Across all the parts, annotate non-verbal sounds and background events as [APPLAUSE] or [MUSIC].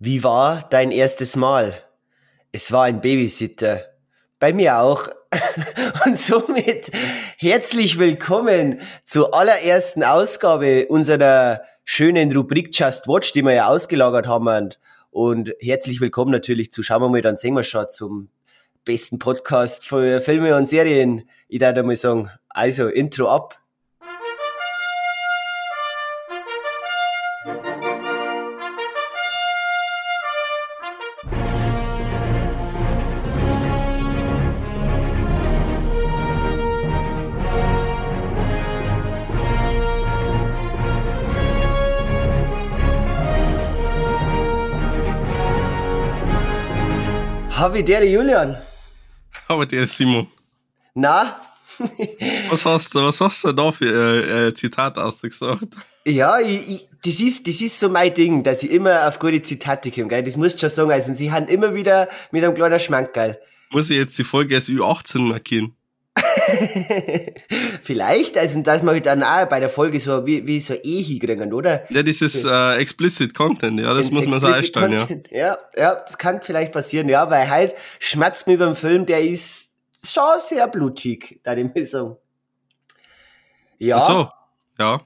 Wie war dein erstes Mal? Es war ein Babysitter. Bei mir auch. [LAUGHS] Und somit herzlich willkommen zur allerersten Ausgabe unserer schönen Rubrik Just Watch, die wir ja ausgelagert haben. Und herzlich willkommen natürlich zu Schauen wir mal, dann sehen wir schon zum besten Podcast für Filme und Serien. Ich darf mal sagen, also Intro ab. Der Julian? Aber der Simon. Na? was hast du, was hast du da für äh, äh, Zitat ausgesagt? Ja, ich, ich, das, ist, das ist so mein Ding, dass ich immer auf gute Zitate komme, gell? Das musst du schon sagen. Also, sie haben immer wieder mit einem kleinen Schmankerl. Muss ich jetzt die Folge als Ü18 markieren? [LAUGHS] Vielleicht, also dass wir halt dann auch bei der Folge so wie, wie so eh hinkriegen, oder? Ja, dieses äh, Explicit Content, ja, das Ins muss man so einstellen, Content. ja. Ja, ja, das kann vielleicht passieren, ja, weil halt schmerzt mir beim Film, der ist schon sehr blutig, da die Messung. Ja. Ach so, ja.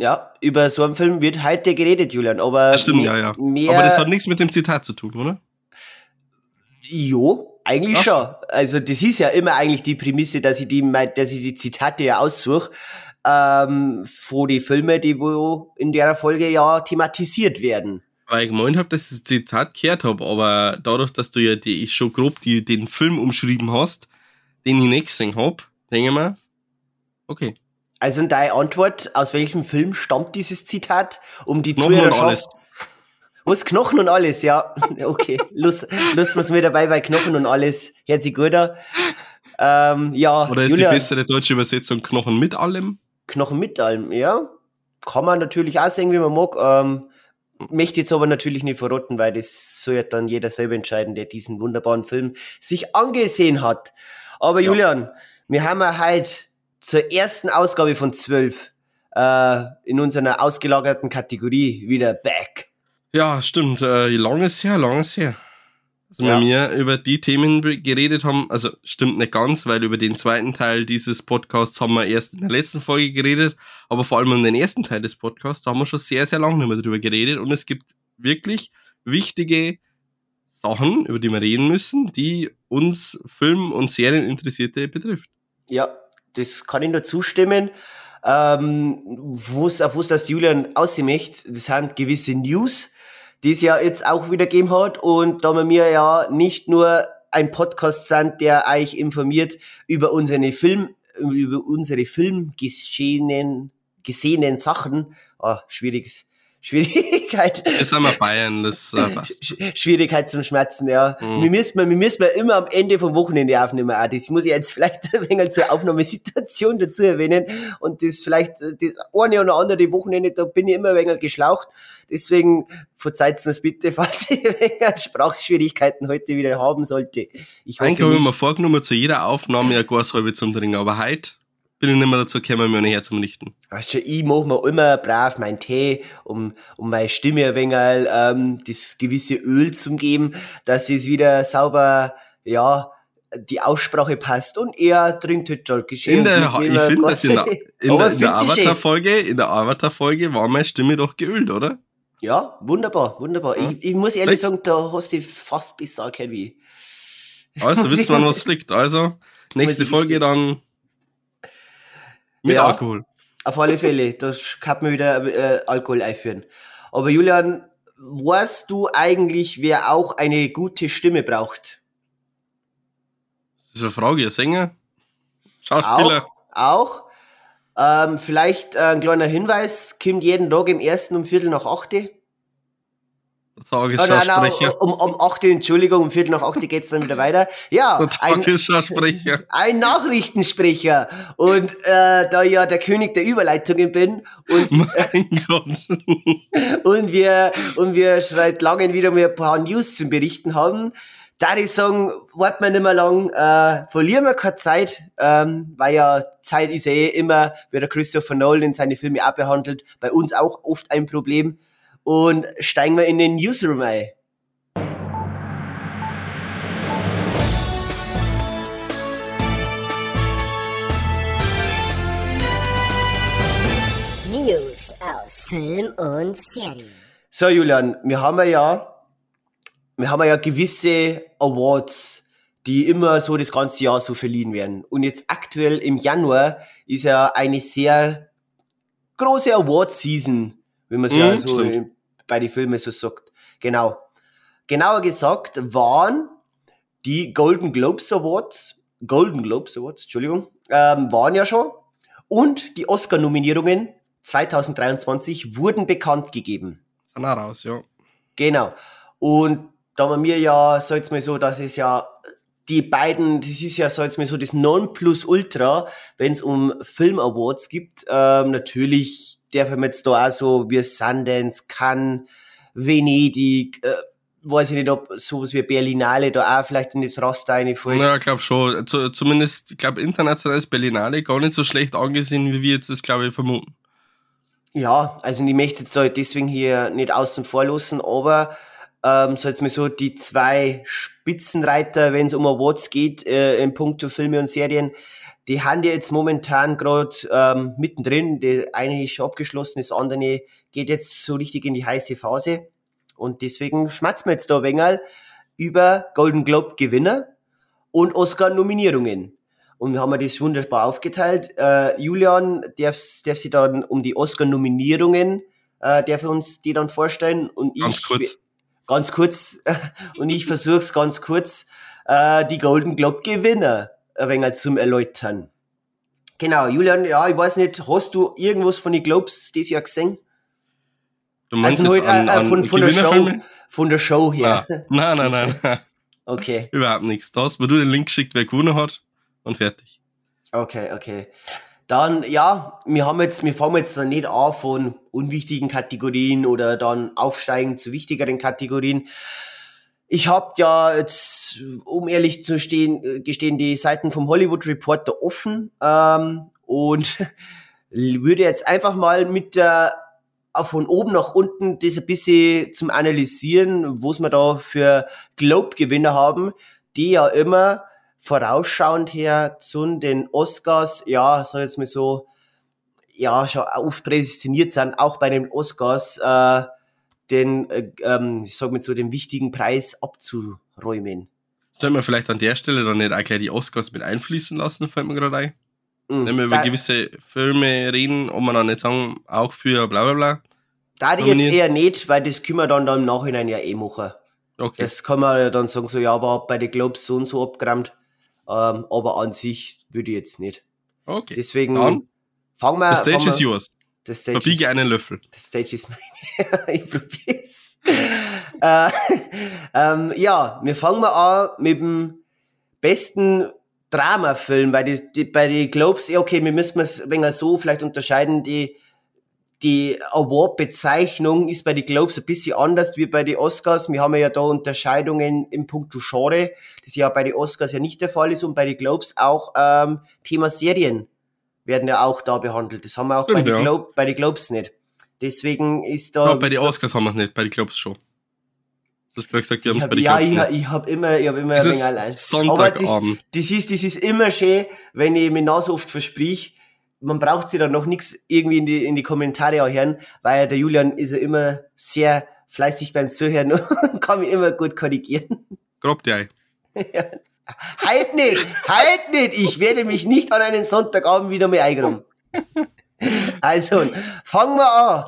Ja, über so einen Film wird heute geredet, Julian, aber. Das stimmt, ja, ja. aber das hat nichts mit dem Zitat zu tun, oder? Jo, eigentlich Ach. schon. Also das ist ja immer eigentlich die Prämisse, dass ich die, dass ich die Zitate ja aussuche ähm, von die Filme, die wo in der Folge ja thematisiert werden. Weil ich gemeint habe, dass ich das Zitat gehört habe, aber dadurch, dass du ja die, schon grob die, den Film umschrieben hast, den ich nicht gesehen habe, denke ich mir, okay. Also in deine Antwort, aus welchem Film stammt dieses Zitat, um die Zuhörerschaft, was Knochen und alles, ja. [LAUGHS] Okay, Lust, Lust was mir dabei bei Knochen und alles. Hört sich gut an. Ähm, ja, Oder ist Julian, die bessere deutsche Übersetzung Knochen mit allem? Knochen mit allem, ja. Kann man natürlich auch sehen, wie man mag. Ähm, möchte jetzt aber natürlich nicht verrotten, weil das soll ja dann jeder selber entscheiden, der diesen wunderbaren Film sich angesehen hat. Aber ja. Julian, wir haben ja heute zur ersten Ausgabe von 12 äh, in unserer ausgelagerten Kategorie wieder back. Ja, stimmt. Äh, lang ist her, lang ist her. Also ja. wir über die Themen geredet haben, also stimmt nicht ganz, weil über den zweiten Teil dieses Podcasts haben wir erst in der letzten Folge geredet, aber vor allem um den ersten Teil des Podcasts, da haben wir schon sehr, sehr lange nicht mehr drüber geredet und es gibt wirklich wichtige Sachen, über die wir reden müssen, die uns Film- und Serieninteressierte betrifft. Ja, das kann ich nur zustimmen. Ähm, wo's, auf was das Julian aussehen möchte, das sind gewisse News, die es ja jetzt auch wieder gegeben hat. Und da wir mir ja nicht nur ein Podcast sind, der euch informiert über unsere Film, über unsere Filmgeschehenen, gesehenen Sachen, oh, schwieriges Schwierigkeit. Ist einmal Bayern, das äh, Schwierigkeit zum Schmerzen, ja. Mhm. Wir müssen, wir müssen immer am Ende vom Wochenende aufnehmen. Auch das muss ich jetzt vielleicht [LAUGHS] ein wenig zur Aufnahmesituation dazu erwähnen. Und das vielleicht, das eine oder andere Wochenende, da bin ich immer ein wenig geschlaucht. Deswegen verzeiht mir's bitte, [LAUGHS] falls ich Sprachschwierigkeiten heute wieder haben sollte. Ich Eigentlich habe ich mir vorgenommen, zu jeder Aufnahme ein Gashalbe zum Trinken, aber heute bin ich nicht mehr dazu gekommen, mir ein Herz zum Lichten. Weißt du, ich mache mir immer brav meinen Tee, um, um meine Stimme ein wenig ähm, das gewisse Öl zu geben, dass es wieder sauber, ja, die Aussprache passt und er trinkt heute halt geschehen. In der, ich finde, [LAUGHS] dass in der, in der, in der Avatar-Folge, in der Avatar-Folge war meine Stimme doch geölt, oder? Ja, wunderbar, wunderbar. Ja. Ich, ich muss ehrlich Let's sagen, da hast du fast besser erkannt wie. Also wissen wir, was [LAUGHS] liegt. Also, nächste Folge dann mit ja, Alkohol. Auf alle Fälle, das kann man wieder äh, Alkohol einführen. Aber Julian, weißt du eigentlich, wer auch eine gute Stimme braucht? Das ist eine Frage, ihr Sänger? Schauspieler? Auch? auch? Ähm, vielleicht äh, ein kleiner Hinweis, kommt jeden Tag im ersten um Viertel nach achte. Tagesschau-Sprecher. Um, um 8 Uhr, Entschuldigung, um Viertel nach 8 Uhr geht es dann wieder weiter. Ja, ein, [LAUGHS] ein, Nachrichtensprecher. Und äh, da ich ja der König der Überleitungen bin und, [LAUGHS] mein äh, Gott. [LAUGHS] und wir, und wir seit langem wieder mal ein paar News zu berichten haben, da ich sagen, warten wir nicht mehr lang, äh, verlieren wir keine Zeit, ähm, weil ja Zeit ist ja eh immer, wie der Christopher Nolan in seine Filme abbehandelt, bei uns auch oft ein Problem und steigen wir in den Newsroom ein. News aus Film und Serien. So, Julian, wir haben ja, wir haben ja gewisse Awards, die immer so das ganze Jahr so verliehen werden. Und jetzt aktuell im Januar ist ja eine sehr große Award-Season, wie man es Mhm, ja so stimmt. Bei den Filmen so sagt. Genau. Genauer gesagt waren die Golden Globes Awards, Golden Globes Awards, Entschuldigung, ähm, waren ja schon. Und die Oscar-Nominierungen 2023 wurden bekannt gegeben. Sind auch raus, ja. Genau. Und da wir ja, so jetzt mal so, dass es ja die beiden, das ist ja so jetzt mal so das Nonplusultra, wenn es um Film Awards gibt. Ähm, natürlich darf man jetzt da auch so wie Sundance, Cannes, Venedig, äh, weiß ich nicht, ob sowas wie Berlinale da auch vielleicht in das Raster reinfällt. Ja, ich glaube schon. Zu, zumindest, ich glaube, international ist Berlinale gar nicht so schlecht angesehen, wie wir jetzt das, glaube ich, vermuten. Ja, also ich möchte jetzt halt deswegen hier nicht außen vor lassen, aber ähm, so jetzt mal so die zwei Spitzenreiter, wenn es um Awards geht, äh, in puncto Filme und Serien, die haben ja jetzt momentan gerade ähm, mittendrin. Der eine ist schon abgeschlossen, das andere geht jetzt so richtig in die heiße Phase. Und deswegen schmatzen wir jetzt da wenig über Golden Globe Gewinner und Oscar-Nominierungen. Und wir haben das wunderbar aufgeteilt. Äh, Julian darf, darf sich dann um die Oscar-Nominierungen, äh, darf er uns die dann vorstellen. Und ich, Ganz kurz. Ganz kurz. [LAUGHS] und ich versuche es ganz kurz, äh, die Golden Globe Gewinner ein wenig zum Erläutern. Genau, Julian, ja, ich weiß nicht, hast du irgendwas von den Globes dieses Jahr gesehen? Du meinst Also jetzt halt, an, äh, an von, von, der Show, von der Show her. Ah, nein, nein, nein, nein. [LAUGHS] Okay, Überhaupt nichts. Da hast du den Link geschickt, wer gewonnen hat und fertig. okay, okay. Dann, ja, wir haben jetzt, wir fangen jetzt nicht an von unwichtigen Kategorien oder dann aufsteigen zu wichtigeren Kategorien. Ich habe ja jetzt, um ehrlich zu stehen, äh, gestehen, die Seiten vom Hollywood Reporter offen ähm, und [LAUGHS] würde jetzt einfach mal mit der auch von oben nach unten das ein bisschen zum Analysieren, was wir da für Globe-Gewinner haben, die ja immer vorausschauend her zu den Oscars, ja, sag jetzt mal so, ja, schon oft prädestiniert sind, auch bei den Oscars, äh, den, äh, ähm, ich sag mal so, den wichtigen Preis abzuräumen. Sollen wir vielleicht an der Stelle dann nicht auch gleich die Oscars mit einfließen lassen, fällt mir gerade ein. Mhm. Wenn wir über gewisse Filme reden, ob man dann nicht sagen, auch für bla bla bla. da die jetzt eher nicht, weil das können wir dann, dann im Nachhinein ja eh machen. Okay. Das kann man ja dann sagen, so, ja, aber bei den Globes so und so abgerammt. Ähm, aber an sich würde ich jetzt nicht. okay. Deswegen Dann, fangen wir the stage fangen is wir- yours. The stage Verbiege is- einen Löffel. The stage is mine. [LAUGHS] ich probier's. äh, ähm, ja, wir fangen mal an mit dem besten Dramafilm, weil die, die, bei den Globes, ja okay, wir müssen es ein wenig so vielleicht unterscheiden, die, die Award-Bezeichnung ist bei den Globes ein bisschen anders wie bei den Oscars. Wir haben ja da Unterscheidungen im Punkto Genre, das ja bei den Oscars ja nicht der Fall ist und bei den Globes auch ähm, Thema Serien werden ja auch da behandelt. Das haben wir auch bei, Stimmt, den ja. Globe, bei den Globes nicht. Deswegen ist da... Ja, bei den Oscars haben wir es nicht, bei den Globes schon. Du hast gerade gesagt, wir haben ich es bei den ja, Globes ich, nicht. ich habe immer, ich hab immer ein wenig allein. Aber das, Sonntagabend. das, ist, das ist immer schön, wenn ich mir noch so oft versprich. Man braucht sich dann noch nichts irgendwie in die, in die Kommentare auch hören, weil der Julian ist ja immer sehr fleißig beim Zuhören [LAUGHS] und kann mich immer gut korrigieren. Grob die Ei. Halt nicht, halt nicht, ich werde mich nicht an einem Sonntagabend wieder mehr eingeräumen. Also, fangen wir an.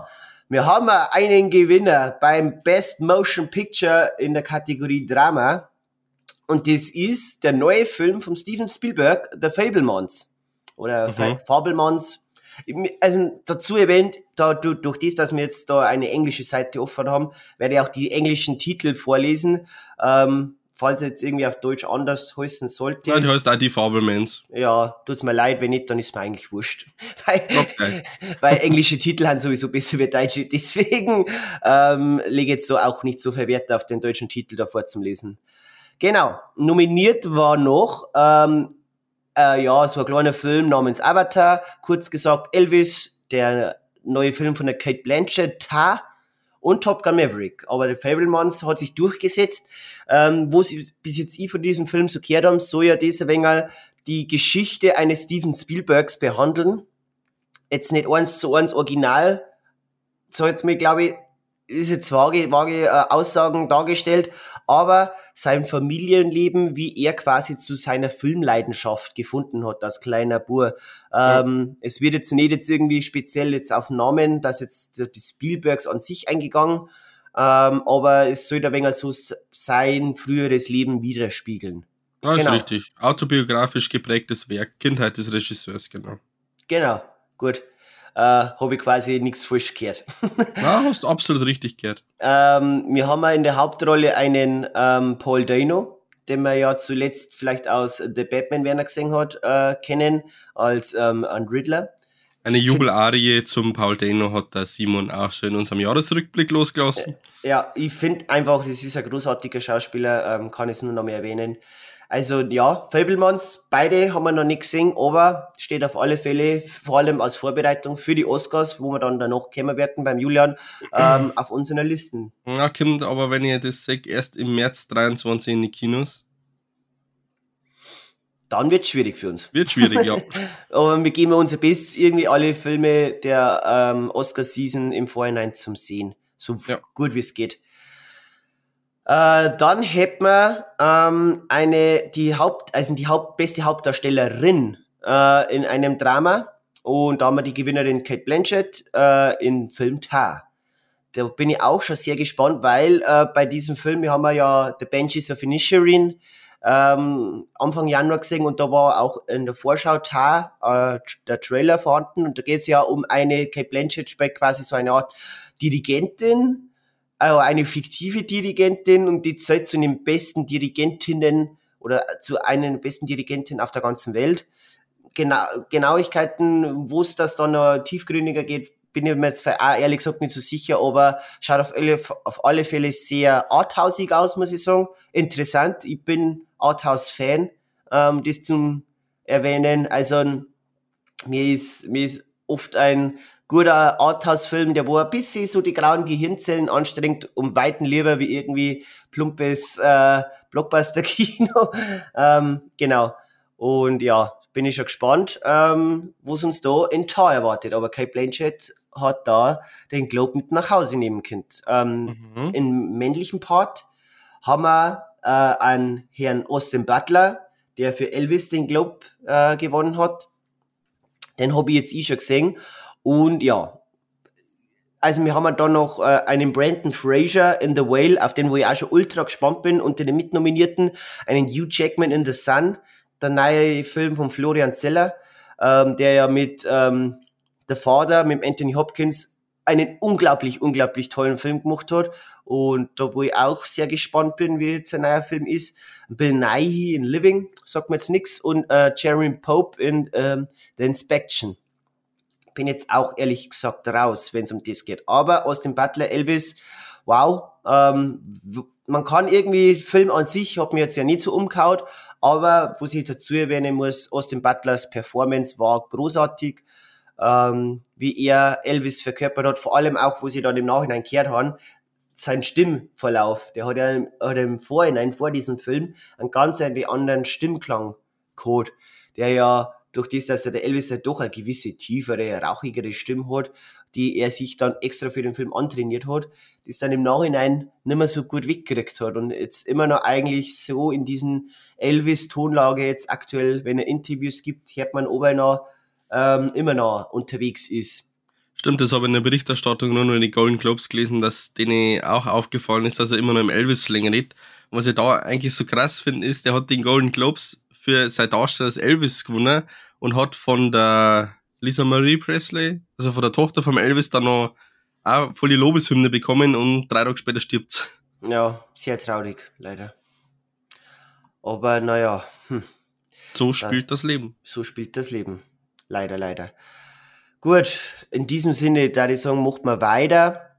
Wir haben einen Gewinner beim Best Motion Picture in der Kategorie Drama. Und das ist der neue Film von Steven Spielberg, The Fablemans. Oder Mhm. Fa- Fabelmans. Also dazu erwähnt, da, du- durch das, dass wir jetzt da eine englische Seite offen haben, werde ich auch die englischen Titel vorlesen. Ähm, falls jetzt irgendwie auf Deutsch anders heißen sollte. Ja, die heißt auch die Fabelmans. Ja, tut's mir leid, wenn nicht, dann ist mir eigentlich wurscht. [LAUGHS] Weil, Okay. [LAUGHS] weil englische Titel haben sowieso besser wie deutsche. Deswegen ähm, lege jetzt so auch nicht so viel Wert auf den deutschen Titel davor zum Lesen. Genau. Nominiert war noch, ähm, äh, ja, so ein kleiner Film namens Avatar, kurz gesagt Elvis, der neue Film von der Kate Blanchett, Ta und Top Gun Maverick. Aber der Fablemans hat sich durchgesetzt. Ähm, wo sie bis jetzt ich von diesem Film so gehört haben, soll ja dieser Wenger die Geschichte eines Steven Spielbergs behandeln. Jetzt nicht eins zu eins original, so jetzt mir, glaube ich, ist jetzt vage, vage äh, Aussagen dargestellt, aber sein Familienleben, wie er quasi zu seiner Filmleidenschaft gefunden hat als kleiner Bur. Ähm, Es wird jetzt nicht jetzt irgendwie speziell jetzt auf Namen, dass jetzt die Spielbergs an sich eingegangen, ähm, aber es soll ein wenig so sein früheres Leben widerspiegeln. Ja, ist genau. richtig. Autobiografisch geprägtes Werk, Kindheit des Regisseurs, genau. Genau, gut äh, habe ich quasi nichts falsch gehört. [LAUGHS] ja, hast absolut richtig gehört. Ähm, wir haben in der Hauptrolle einen ähm, Paul Dano, den man ja zuletzt vielleicht aus The Batman, wer er gesehen hat, äh, kennen, als ähm, ein Riddler. Eine Jubelarie zum Paul Dano hat der Simon auch schon in unserem Jahresrückblick losgelassen. Ja, ich finde einfach, das ist ein großartiger Schauspieler, ähm, kann ich es nur noch mehr erwähnen. Also ja, Fablemans, beide haben wir noch nicht gesehen, aber steht auf alle Fälle, vor allem als Vorbereitung für die Oscars, wo wir dann danach kommen werden beim Julian, ähm, [CLEARS THROAT] auf unseren Listen. Ja, kommt aber, wenn ihr das seht, erst im März 23 in die Kinos. Dann wird es schwierig für uns. Wird schwierig, ja. [LAUGHS] aber wir geben unser Bestes, irgendwie alle Filme der ähm, Oscar-Season im Vorhinein zum Sehen. So ja. gut wie es geht. Äh, dann hätten wir ähm, eine, die Haupt, also die Haupt, beste Hauptdarstellerin äh, in einem Drama. Und da haben wir die Gewinnerin Kate Blanchett äh, in Film Tar. Da bin ich auch schon sehr gespannt, weil äh, bei diesem Film, wir haben ja The Benches of Inisherin ähm, Anfang Januar gesehen und da war auch in der Vorschau Tar äh, der Trailer vorhanden und da geht es ja um eine Kate Blanchett spielt quasi so eine Art Dirigentin, also eine fiktive Dirigentin und die zählt zu den besten Dirigentinnen oder zu einer besten Dirigentinnen auf der ganzen Welt. Genau, Genauigkeiten, wo es das dann noch tiefgründiger geht, bin ich mir jetzt ehrlich gesagt nicht so sicher, aber schaut auf alle, auf alle Fälle sehr arthausig aus, muss ich sagen. Interessant, ich bin Arthouse-Fan, ähm, das zum Erwähnen. Also mir ist, mir ist oft ein guter Arthouse-Film, der wo ein bisschen so die grauen Gehirnzellen anstrengt, um weiten lieber wie irgendwie plumpes äh, Blockbuster-Kino. [LAUGHS] ähm, genau. Und ja, bin ich schon gespannt, ähm, was uns da in Tar erwartet. Aber Kate Blanchett hat da den Globe mit nach Hause nehmen können. Ähm, mhm. Im männlichen Part haben wir äh, einen Herrn Austin Butler, der für Elvis den Globe äh, gewonnen hat. Den habe ich jetzt eh schon gesehen. Und ja, also wir haben dann noch äh, einen Brandon Fraser in The Whale, auf den wo ich auch schon ultra gespannt bin, unter den Mitnominierten, einen Hugh Jackman in The Sun, der neue Film von Florian Zeller, ähm, der ja mit ähm, The Father, mit Anthony Hopkins, einen unglaublich, unglaublich tollen Film gemacht hat. Und da wo ich auch sehr gespannt bin, wie jetzt ein neuer Film ist. Bill Nighy in Living, sagt mir jetzt nichts, und äh, Jeremy Pope in ähm, The Inspection bin jetzt auch ehrlich gesagt raus, wenn es um das geht. Aber aus dem Butler Elvis, wow, ähm, man kann irgendwie, Film an sich hat mir jetzt ja nicht so umgehaut, aber was ich dazu erwähnen muss, Austin Butlers Performance war großartig, ähm, wie er Elvis verkörpert hat, vor allem auch, wo sie dann im Nachhinein gehört haben, sein Stimmverlauf, der hat ja hat im Vorhinein, vor diesem Film, einen ganz anderen Stimmklang-Code, der ja durch das, dass der Elvis halt doch eine gewisse tiefere, rauchigere Stimme hat, die er sich dann extra für den Film antrainiert hat, das dann im Nachhinein nicht mehr so gut weggekriegt hat und jetzt immer noch eigentlich so in diesen Elvis-Tonlage jetzt aktuell, wenn er Interviews gibt, hört man, ob er noch ähm, immer noch unterwegs ist. Stimmt, das habe ich in der Berichterstattung nur noch in den Golden Globes gelesen, dass denen auch aufgefallen ist, dass er immer noch im Elvis-Slang redet. Was ich da eigentlich so krass finde, ist, der hat den Golden Globes für sein Darsteller als Elvis gewonnen und hat von der Lisa Marie Presley, also von der Tochter vom Elvis, dann noch auch voll die Lobeshymne bekommen und drei Tage später stirbt Ja, sehr traurig, leider. Aber naja. Hm. So spielt das Leben. So spielt das Leben. Leider, leider. Gut, in diesem Sinne, da ich sagen, macht man weiter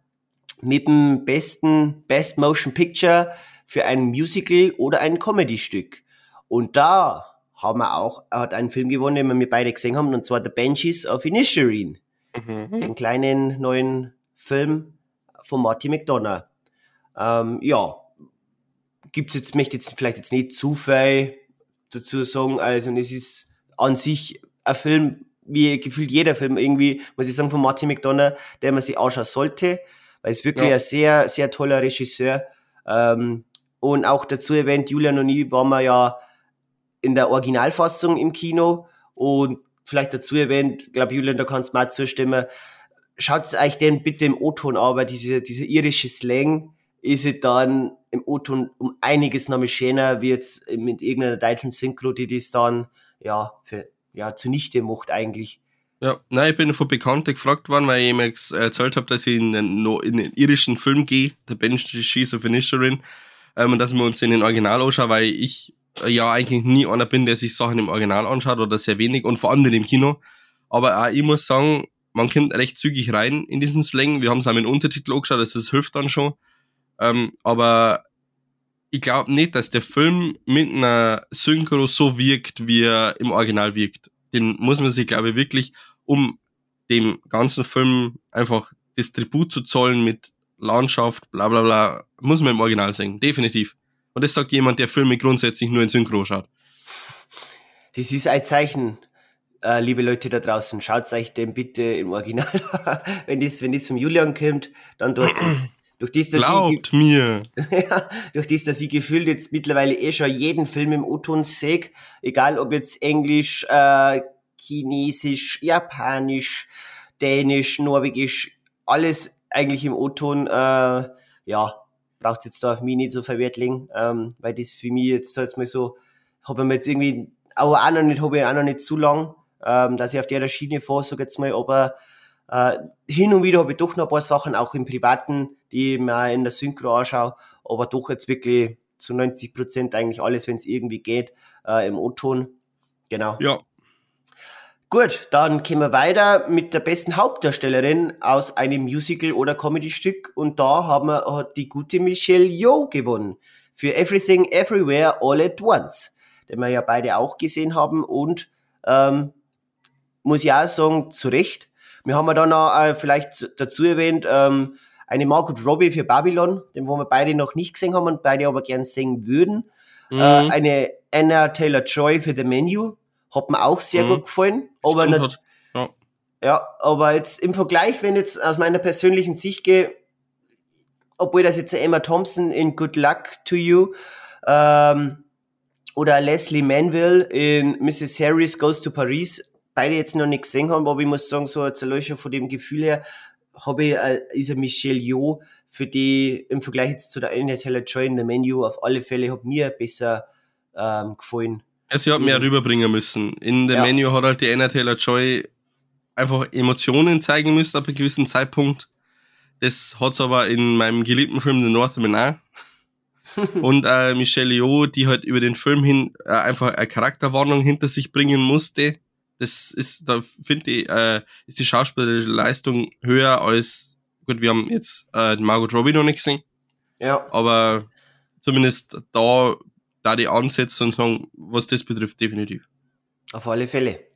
mit dem besten Best Motion Picture für ein Musical oder ein Comedy-Stück. Und da haben wir auch, hat einen Film gewonnen, den wir beide gesehen haben, und zwar The Banshees of Inisherin. Mhm. Den kleinen neuen Film von Marty McDonough. Ähm, ja, gibt's jetzt, möchte jetzt vielleicht jetzt nicht zu viel dazu sagen. Also es ist an sich ein Film, wie gefühlt jeder Film irgendwie, muss ich sagen, von Martin McDonough, der man sich anschauen sollte, weil es wirklich ja. ein sehr, sehr toller Regisseur. Ähm, und auch dazu erwähnt, Julian und ich waren wir ja in der Originalfassung im Kino und vielleicht dazu erwähnt, glaube Julian, da kannst du mal zustimmen, schaut euch den bitte im O-Ton an, weil diese, diese irische Slang ist es dann im O-Ton um einiges noch schöner, wie jetzt mit irgendeiner deutschen Synchro, die das dann, ja, für, ja, zunichte macht eigentlich. Ja, nein, ich bin von Bekannten gefragt worden, weil ich ihm erzählt habe, dass ich in einen, in einen irischen Film gehe, The Banshees of Inisherin, ähm, und dass wir uns den in Original anschauen, weil ich ja eigentlich nie einer bin, der sich Sachen im Original anschaut oder sehr wenig und vor allem im Kino. Aber auch ich muss sagen, man kommt recht zügig rein in diesen Slang. Wir haben es auch mit Untertitel angeschaut, das hilft dann schon. Ähm, aber ich glaube nicht, dass der Film mit einer Synchro so wirkt, wie er im Original wirkt. Den muss man sich, glaube ich, wirklich, um dem ganzen Film einfach das Tribut zu zollen mit Landschaft, bla bla bla, muss man im Original singen, definitiv. Und das sagt jemand, der Filme grundsätzlich nur in Synchro schaut. Das ist ein Zeichen, äh, liebe Leute da draußen, schaut euch den bitte im Original [LAUGHS] wenn das, wenn das vom Julian kommt, dann tut es. [CLEARS THROAT] Durch das, dass Glaubt ich, mir. [LAUGHS] ja, durch das, dass ich gefühlt jetzt mittlerweile eh schon jeden Film im O-Ton sehe, egal ob jetzt Englisch, äh, Chinesisch, Japanisch, Dänisch, Norwegisch, alles eigentlich im O-Ton, äh, ja, braucht es jetzt da auf mich nicht so verwertling, ähm, weil das für mich jetzt, sag mal so, habe ich mir jetzt irgendwie, aber auch noch nicht, habe ich auch noch nicht zu lang, ähm, dass ich auf der Schiene fahre, sag jetzt mal, aber äh, hin und wieder habe ich doch noch ein paar Sachen, auch im Privaten, die ich mir in der Synchro anschaue, aber doch jetzt wirklich zu 90 Prozent eigentlich alles, wenn es irgendwie geht, äh, im O-Ton. Genau. Ja. Gut, dann gehen wir weiter mit der besten Hauptdarstellerin aus einem Musical oder Comedy-Stück. Und da haben wir, hat die gute Michelle Yeoh gewonnen. Für Everything Everywhere All at Once, den wir ja beide auch gesehen haben und ähm, muss ich auch sagen, zu Recht, wir haben ja dann auch äh, vielleicht dazu erwähnt, ähm, eine Margot Robbie für Babylon, den wo wir beide noch nicht gesehen haben und beide aber gern sehen würden. Mhm. Äh, eine Anna Taylor-Joy für The Menu, hat mir auch sehr mhm. gut gefallen. Aber nicht, ja. ja, aber jetzt im Vergleich, wenn jetzt aus meiner persönlichen Sicht gehe, obwohl das jetzt Emma Thompson in Good Luck to You ähm, oder Leslie Manville in Mrs. Harris Goes to Paris beide jetzt noch nicht gesehen haben, aber ich muss sagen, so jetzt schon von dem Gefühl her, habe ich äh, dieser Michelle Yeoh, für die im Vergleich jetzt zu der Anya Taylor-Joy in der Menu auf alle Fälle hat mir besser ähm, gefallen. Ja, sie hat mehr rüberbringen müssen. In der ja. Menu hat halt die Anna Taylor-Joy einfach Emotionen zeigen müssen ab einem gewissen Zeitpunkt. Das hat es aber in meinem geliebten Film The Northman auch. [LAUGHS] und äh, Michelle Yeoh, die halt über den Film hin äh, einfach eine Charakterwarnung hinter sich bringen musste, das ist, da finde ich, äh, ist die schauspielerische Leistung höher als, gut, wir haben jetzt äh, Margot Robbie noch nicht gesehen. Ja. Aber zumindest da, da die Ansätze und sagen, was das betrifft, definitiv. Auf alle Fälle.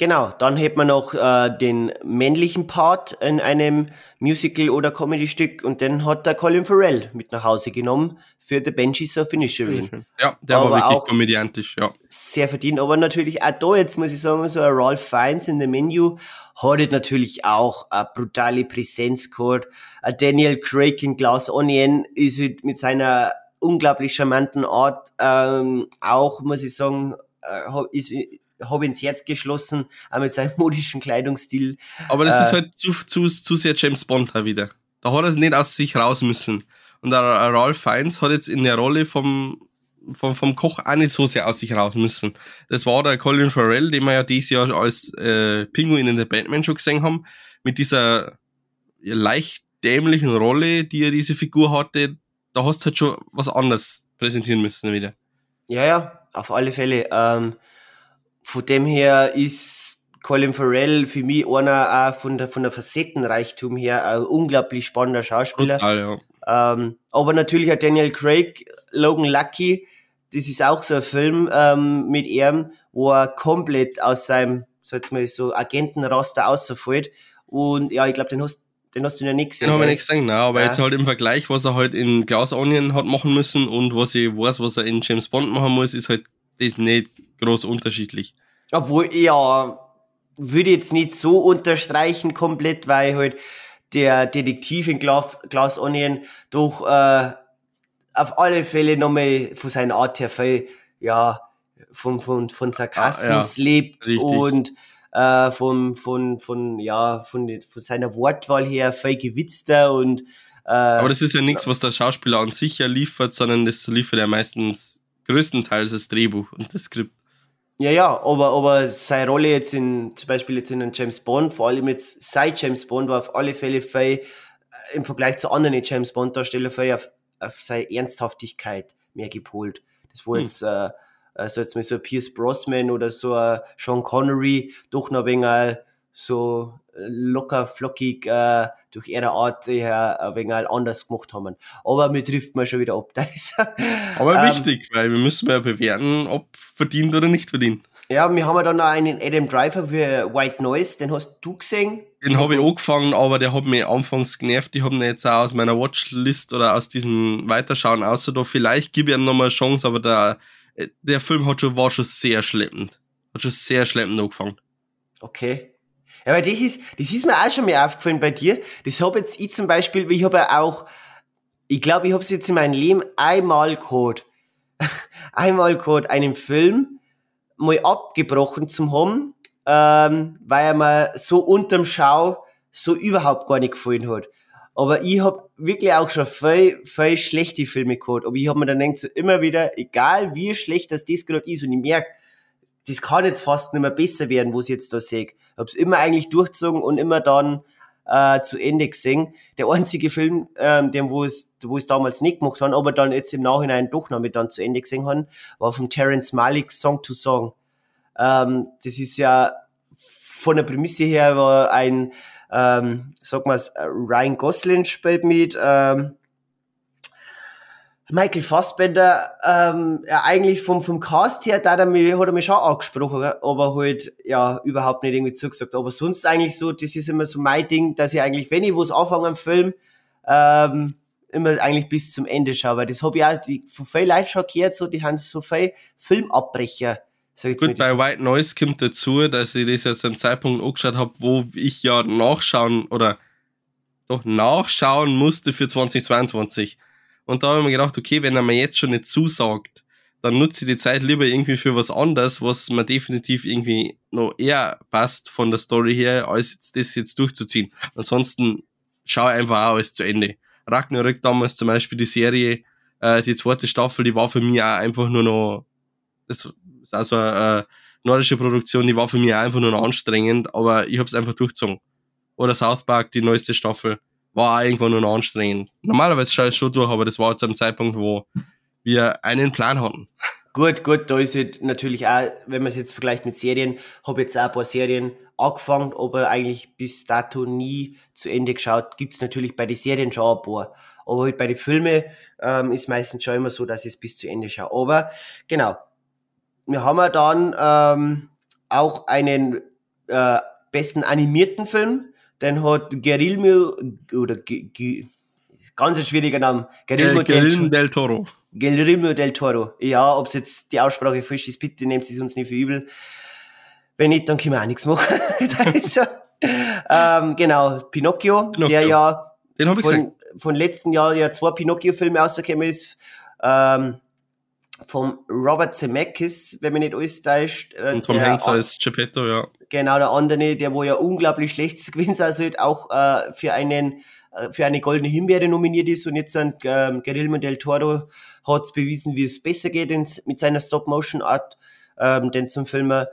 Genau, dann hätte man noch äh, den männlichen Part in einem Musical oder Comedy-Stück und den hat der Colin Farrell mit nach Hause genommen für The Benchies of Inisherin. Ja, der aber war wirklich auch komödiantisch, ja. Sehr verdient, aber natürlich auch da jetzt muss ich sagen, so ein Ralph Fiennes in the Menu hat natürlich auch eine brutale Präsenz gehabt. Ein Daniel Craig in Glass Onion ist mit seiner unglaublich charmanten Art ähm, auch, muss ich sagen, äh, ist habe ins Herz geschlossen, auch mit seinem [LAUGHS] modischen Kleidungsstil. Aber das äh, ist halt zu, zu, zu sehr James Bond da wieder. Da hat er nicht aus sich raus müssen. Und der Ralph Fiennes hat jetzt in der Rolle vom, vom, vom Koch auch nicht so sehr aus sich raus müssen. Das war der Colin Farrell, den wir ja dieses Jahr als äh, Pinguin in der Batman schon gesehen haben, mit dieser leicht dämlichen Rolle, die er diese Figur hatte. Da hast du halt schon was anderes präsentieren müssen wieder. Ja, ja, auf alle Fälle. Ähm, von dem her ist Colin Farrell für mich einer auch von der, von der Facettenreichtum her ein unglaublich spannender Schauspieler. Total, ja. ähm, aber natürlich auch Daniel Craig, Logan Lucky, das ist auch so ein Film ähm, mit ihm, wo er komplett aus seinem, sag mal so, Agentenraster außerfällt. Und ja, ich glaube, den hast Den hast du ja nicht gesehen. Den habe ich nicht gesehen, nein, aber Ja. jetzt halt im Vergleich, was er halt in Glass Onion hat machen müssen und was ich weiß, was er in James Bond machen muss, ist halt das nicht groß unterschiedlich. Obwohl, ja, würde jetzt nicht so unterstreichen komplett, weil halt der Detektiv in Glass, Glass Onion doch äh, auf alle Fälle nochmal von seiner Art her viel, ja, von, von, von Sarkasmus lebt richtig. und äh, von, von, von, ja, von, von seiner Wortwahl her viel gewitzter und äh, Aber das ist ja nichts, was der Schauspieler an sich ja liefert, sondern das liefert ja meistens größtenteils das Drehbuch und das Skript. Ja, ja, aber, aber seine Rolle jetzt in, zum Beispiel jetzt in einem James Bond, vor allem jetzt seit James Bond, war auf alle Fälle viel, äh, im Vergleich zu anderen James Bond-Darstellern viel auf, auf seine Ernsthaftigkeit mehr gepolt. Das war Hm. jetzt, äh, also jetzt mal so ein Pierce Brosnan oder so ein Sean Connery, doch noch ein wenig so locker, flockig, äh, durch ihre Art her ein wenig anders gemacht haben. Aber mir trifft man schon wieder ab. [LAUGHS] Das ist, Aber ähm, wichtig, weil wir müssen ja bewerten, ob verdient oder nicht verdient. Ja, wir haben ja dann noch einen Adam Driver für White Noise, den hast du gesehen. Den habe ich angefangen, aber der hat mich anfangs genervt. Ich habe ihn jetzt auch aus meiner Watchlist oder aus diesem Weiterschauen außer da. Vielleicht gebe ich ihm nochmal eine Chance, aber der, der Film hat schon, war schon sehr schleppend. Hat schon sehr schleppend angefangen. Okay. Ja, aber das ist, das ist mir auch schon mal aufgefallen bei dir. Das habe jetzt ich zum Beispiel, weil ich habe ja auch, ich glaube, ich habe es jetzt in meinem Leben einmal gehabt. [LAUGHS] einmal gehabt, einen Film mal abgebrochen zum haben, ähm, weil er mir so unterm Schau so überhaupt gar nicht gefallen hat. Aber ich hab wirklich auch schon viel, viel schlechte Filme gehabt. Aber ich hab mir dann denkt so immer wieder, egal wie schlecht das das gerade ist, und ich merk, das kann jetzt fast nicht mehr besser werden, wo ich jetzt da sehe. Hab's immer eigentlich durchgezogen und immer dann äh, zu Ende gesehen. Der einzige Film, ähm, den wo es, es damals nicht gemacht haben, aber dann jetzt im Nachhinein doch noch mit dann zu Ende gesehen haben, war von Terence Malick Song to Song. Ähm, das ist ja von der Prämisse her war ein, ähm, sag mal's, Ryan Gosling spielt mit, ähm, Michael Fassbender, ähm, ja, eigentlich vom, vom Cast her, da hat er mich, schon angesprochen, aber halt, ja, überhaupt nicht irgendwie zugesagt. Aber sonst eigentlich so, das ist immer so mein Ding, dass ich eigentlich, wenn ich was anfange am Film, ähm, immer eigentlich bis zum Ende schaue, weil das habe ich auch, die, von vielen Leuten schon gehört, so, die haben so viel Filmabbrecher, Gut, bei White Noise kommt dazu, dass ich das ja zu einem Zeitpunkt angeschaut habe, wo ich ja nachschauen oder doch nachschauen musste für 2022. Und da habe ich mir gedacht, okay, wenn er mir jetzt schon nicht zusagt, dann nutze ich die Zeit lieber irgendwie für was anderes, was mir definitiv irgendwie noch eher passt von der Story her, als jetzt das jetzt durchzuziehen. Ansonsten schaue ich einfach auch alles zu Ende. Ragnarök damals zum Beispiel die Serie, äh, die zweite Staffel, die war für mich auch einfach nur noch, das ist also eine äh, nordische Produktion, die war für mich einfach nur anstrengend, aber ich habe es einfach durchgezogen. Oder South Park, die neueste Staffel, war auch irgendwann nur anstrengend. Normalerweise schaue ich es schon durch, aber das war zu einem Zeitpunkt, wo wir einen Plan hatten. Gut, gut, da ist halt natürlich auch, wenn man es jetzt vergleicht mit Serien, habe jetzt auch ein paar Serien angefangen, aber eigentlich bis dato nie zu Ende geschaut. Gibt's natürlich bei den Serien schon ein paar. Aber halt bei den Filmen ähm, ist meistens schon immer so, dass ich es bis zu Ende schaue. Aber genau, wir haben ja dann ähm, auch einen äh, besten animierten Film. Den hat Guillermo, oder G G ganz ein schwieriger Name, Äh, del del Toro. Guillermo del Toro. Ja, ob es jetzt die Aussprache falsch ist, bitte nehmt es uns nicht für übel. Wenn nicht, dann können wir auch nichts machen. Dann ist so. ähm, genau, Pinocchio, Pinocchio. der ja Den habe ich von, von letzten Jahr ja zwei Pinocchio-Filme rausgekommen ist. Ähm, vom Robert Zemeckis, wenn mich nicht alles täuscht. Äh, Und Tom der Hanks an- als Geppetto, ja. Genau, der andere, der wo ja unglaublich schlecht [LAUGHS] gewesen sein sollte, auch äh, für einen äh, für eine goldene Himbeere nominiert ist und jetzt ein ähm, Guillermo del Toro hat bewiesen, wie es besser geht in, mit seiner Stop-Motion-Art, ähm, denn zum Filmen.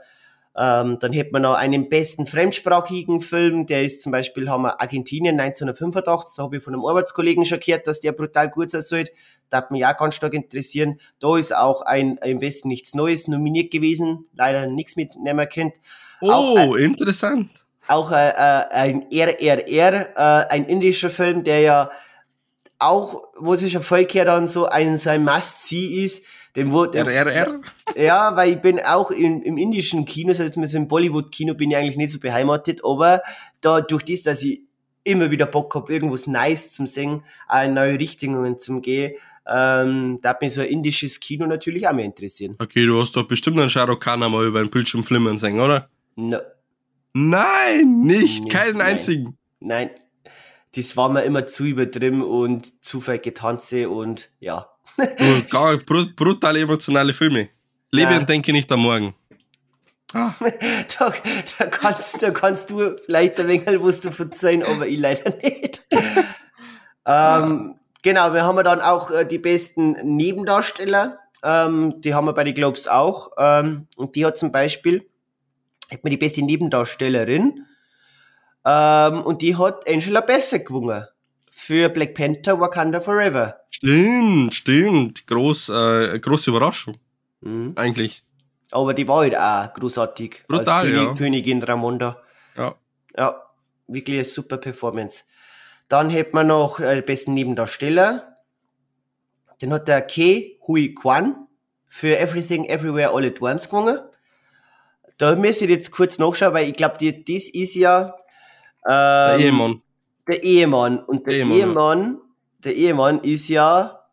Ähm, dann hätte man noch einen besten fremdsprachigen Film, der ist zum Beispiel, haben wir Argentinien 1985, da habe ich von einem Arbeitskollegen schon gehört, dass der brutal gut sein sollte. Da hat mich auch ganz stark interessieren. Da ist auch ein, ein besten nichts Neues nominiert gewesen, leider nichts mitnehmen könnt. Auch, Oh, interessant. auch äh, äh, ein RRR, äh, ein indischer Film, der ja auch, wo sich schon voll gehört an, so ein, so ein Must-See ist. Den wurde, RRR. ja, weil ich bin auch in, im indischen Kino, so jetzt im Bollywood-Kino bin ich eigentlich nicht so beheimatet, aber da durch das, dass ich immer wieder Bock gehabt, irgendwas Nice zum Singen, auch in neue Richtungen zum Gehen. Ähm, da hat mich so ein indisches Kino natürlich auch mehr interessieren. Okay, du hast doch bestimmt einen Shahrukh Khan einmal über den Bildschirm flimmern sehen, oder? No, Nein, nicht, Nee, keinen nein. einzigen. nein, das war mir immer zu übertrieben und zu viel Getanze und ja. Brutal emotionale Filme. Lebe Ja. und denke nicht am Morgen. Ah, Da, da, kannst, da kannst du vielleicht ein wenig was davon sein, aber ich leider nicht. ähm, genau, wir haben dann auch äh, die besten Nebendarsteller. Ähm, die haben wir bei den Globes auch. Ähm, und die hat zum Beispiel, hat mir die beste Nebendarstellerin. Ähm, und die hat Angela Bassett gewonnen. Für Black Panther Wakanda Forever. stimmt, stimmt. Groß, äh, große Überraschung, Mhm. eigentlich. Aber die war halt auch großartig. Brutal, als König, ja. Königin Ramonda. Ja. Ja, wirklich eine super Performance. Dann hätten wir noch äh, besten Nebendarsteller. Den hat der Ke Hui Kwan für Everything Everywhere All at Once gewonnen. Da müsste ich jetzt kurz nachschauen, weil ich glaube, das ist ja Der ähm, Ehemann. Der Ehemann. Und der Ehemann, ja. Ehemann, der Ehemann ist ja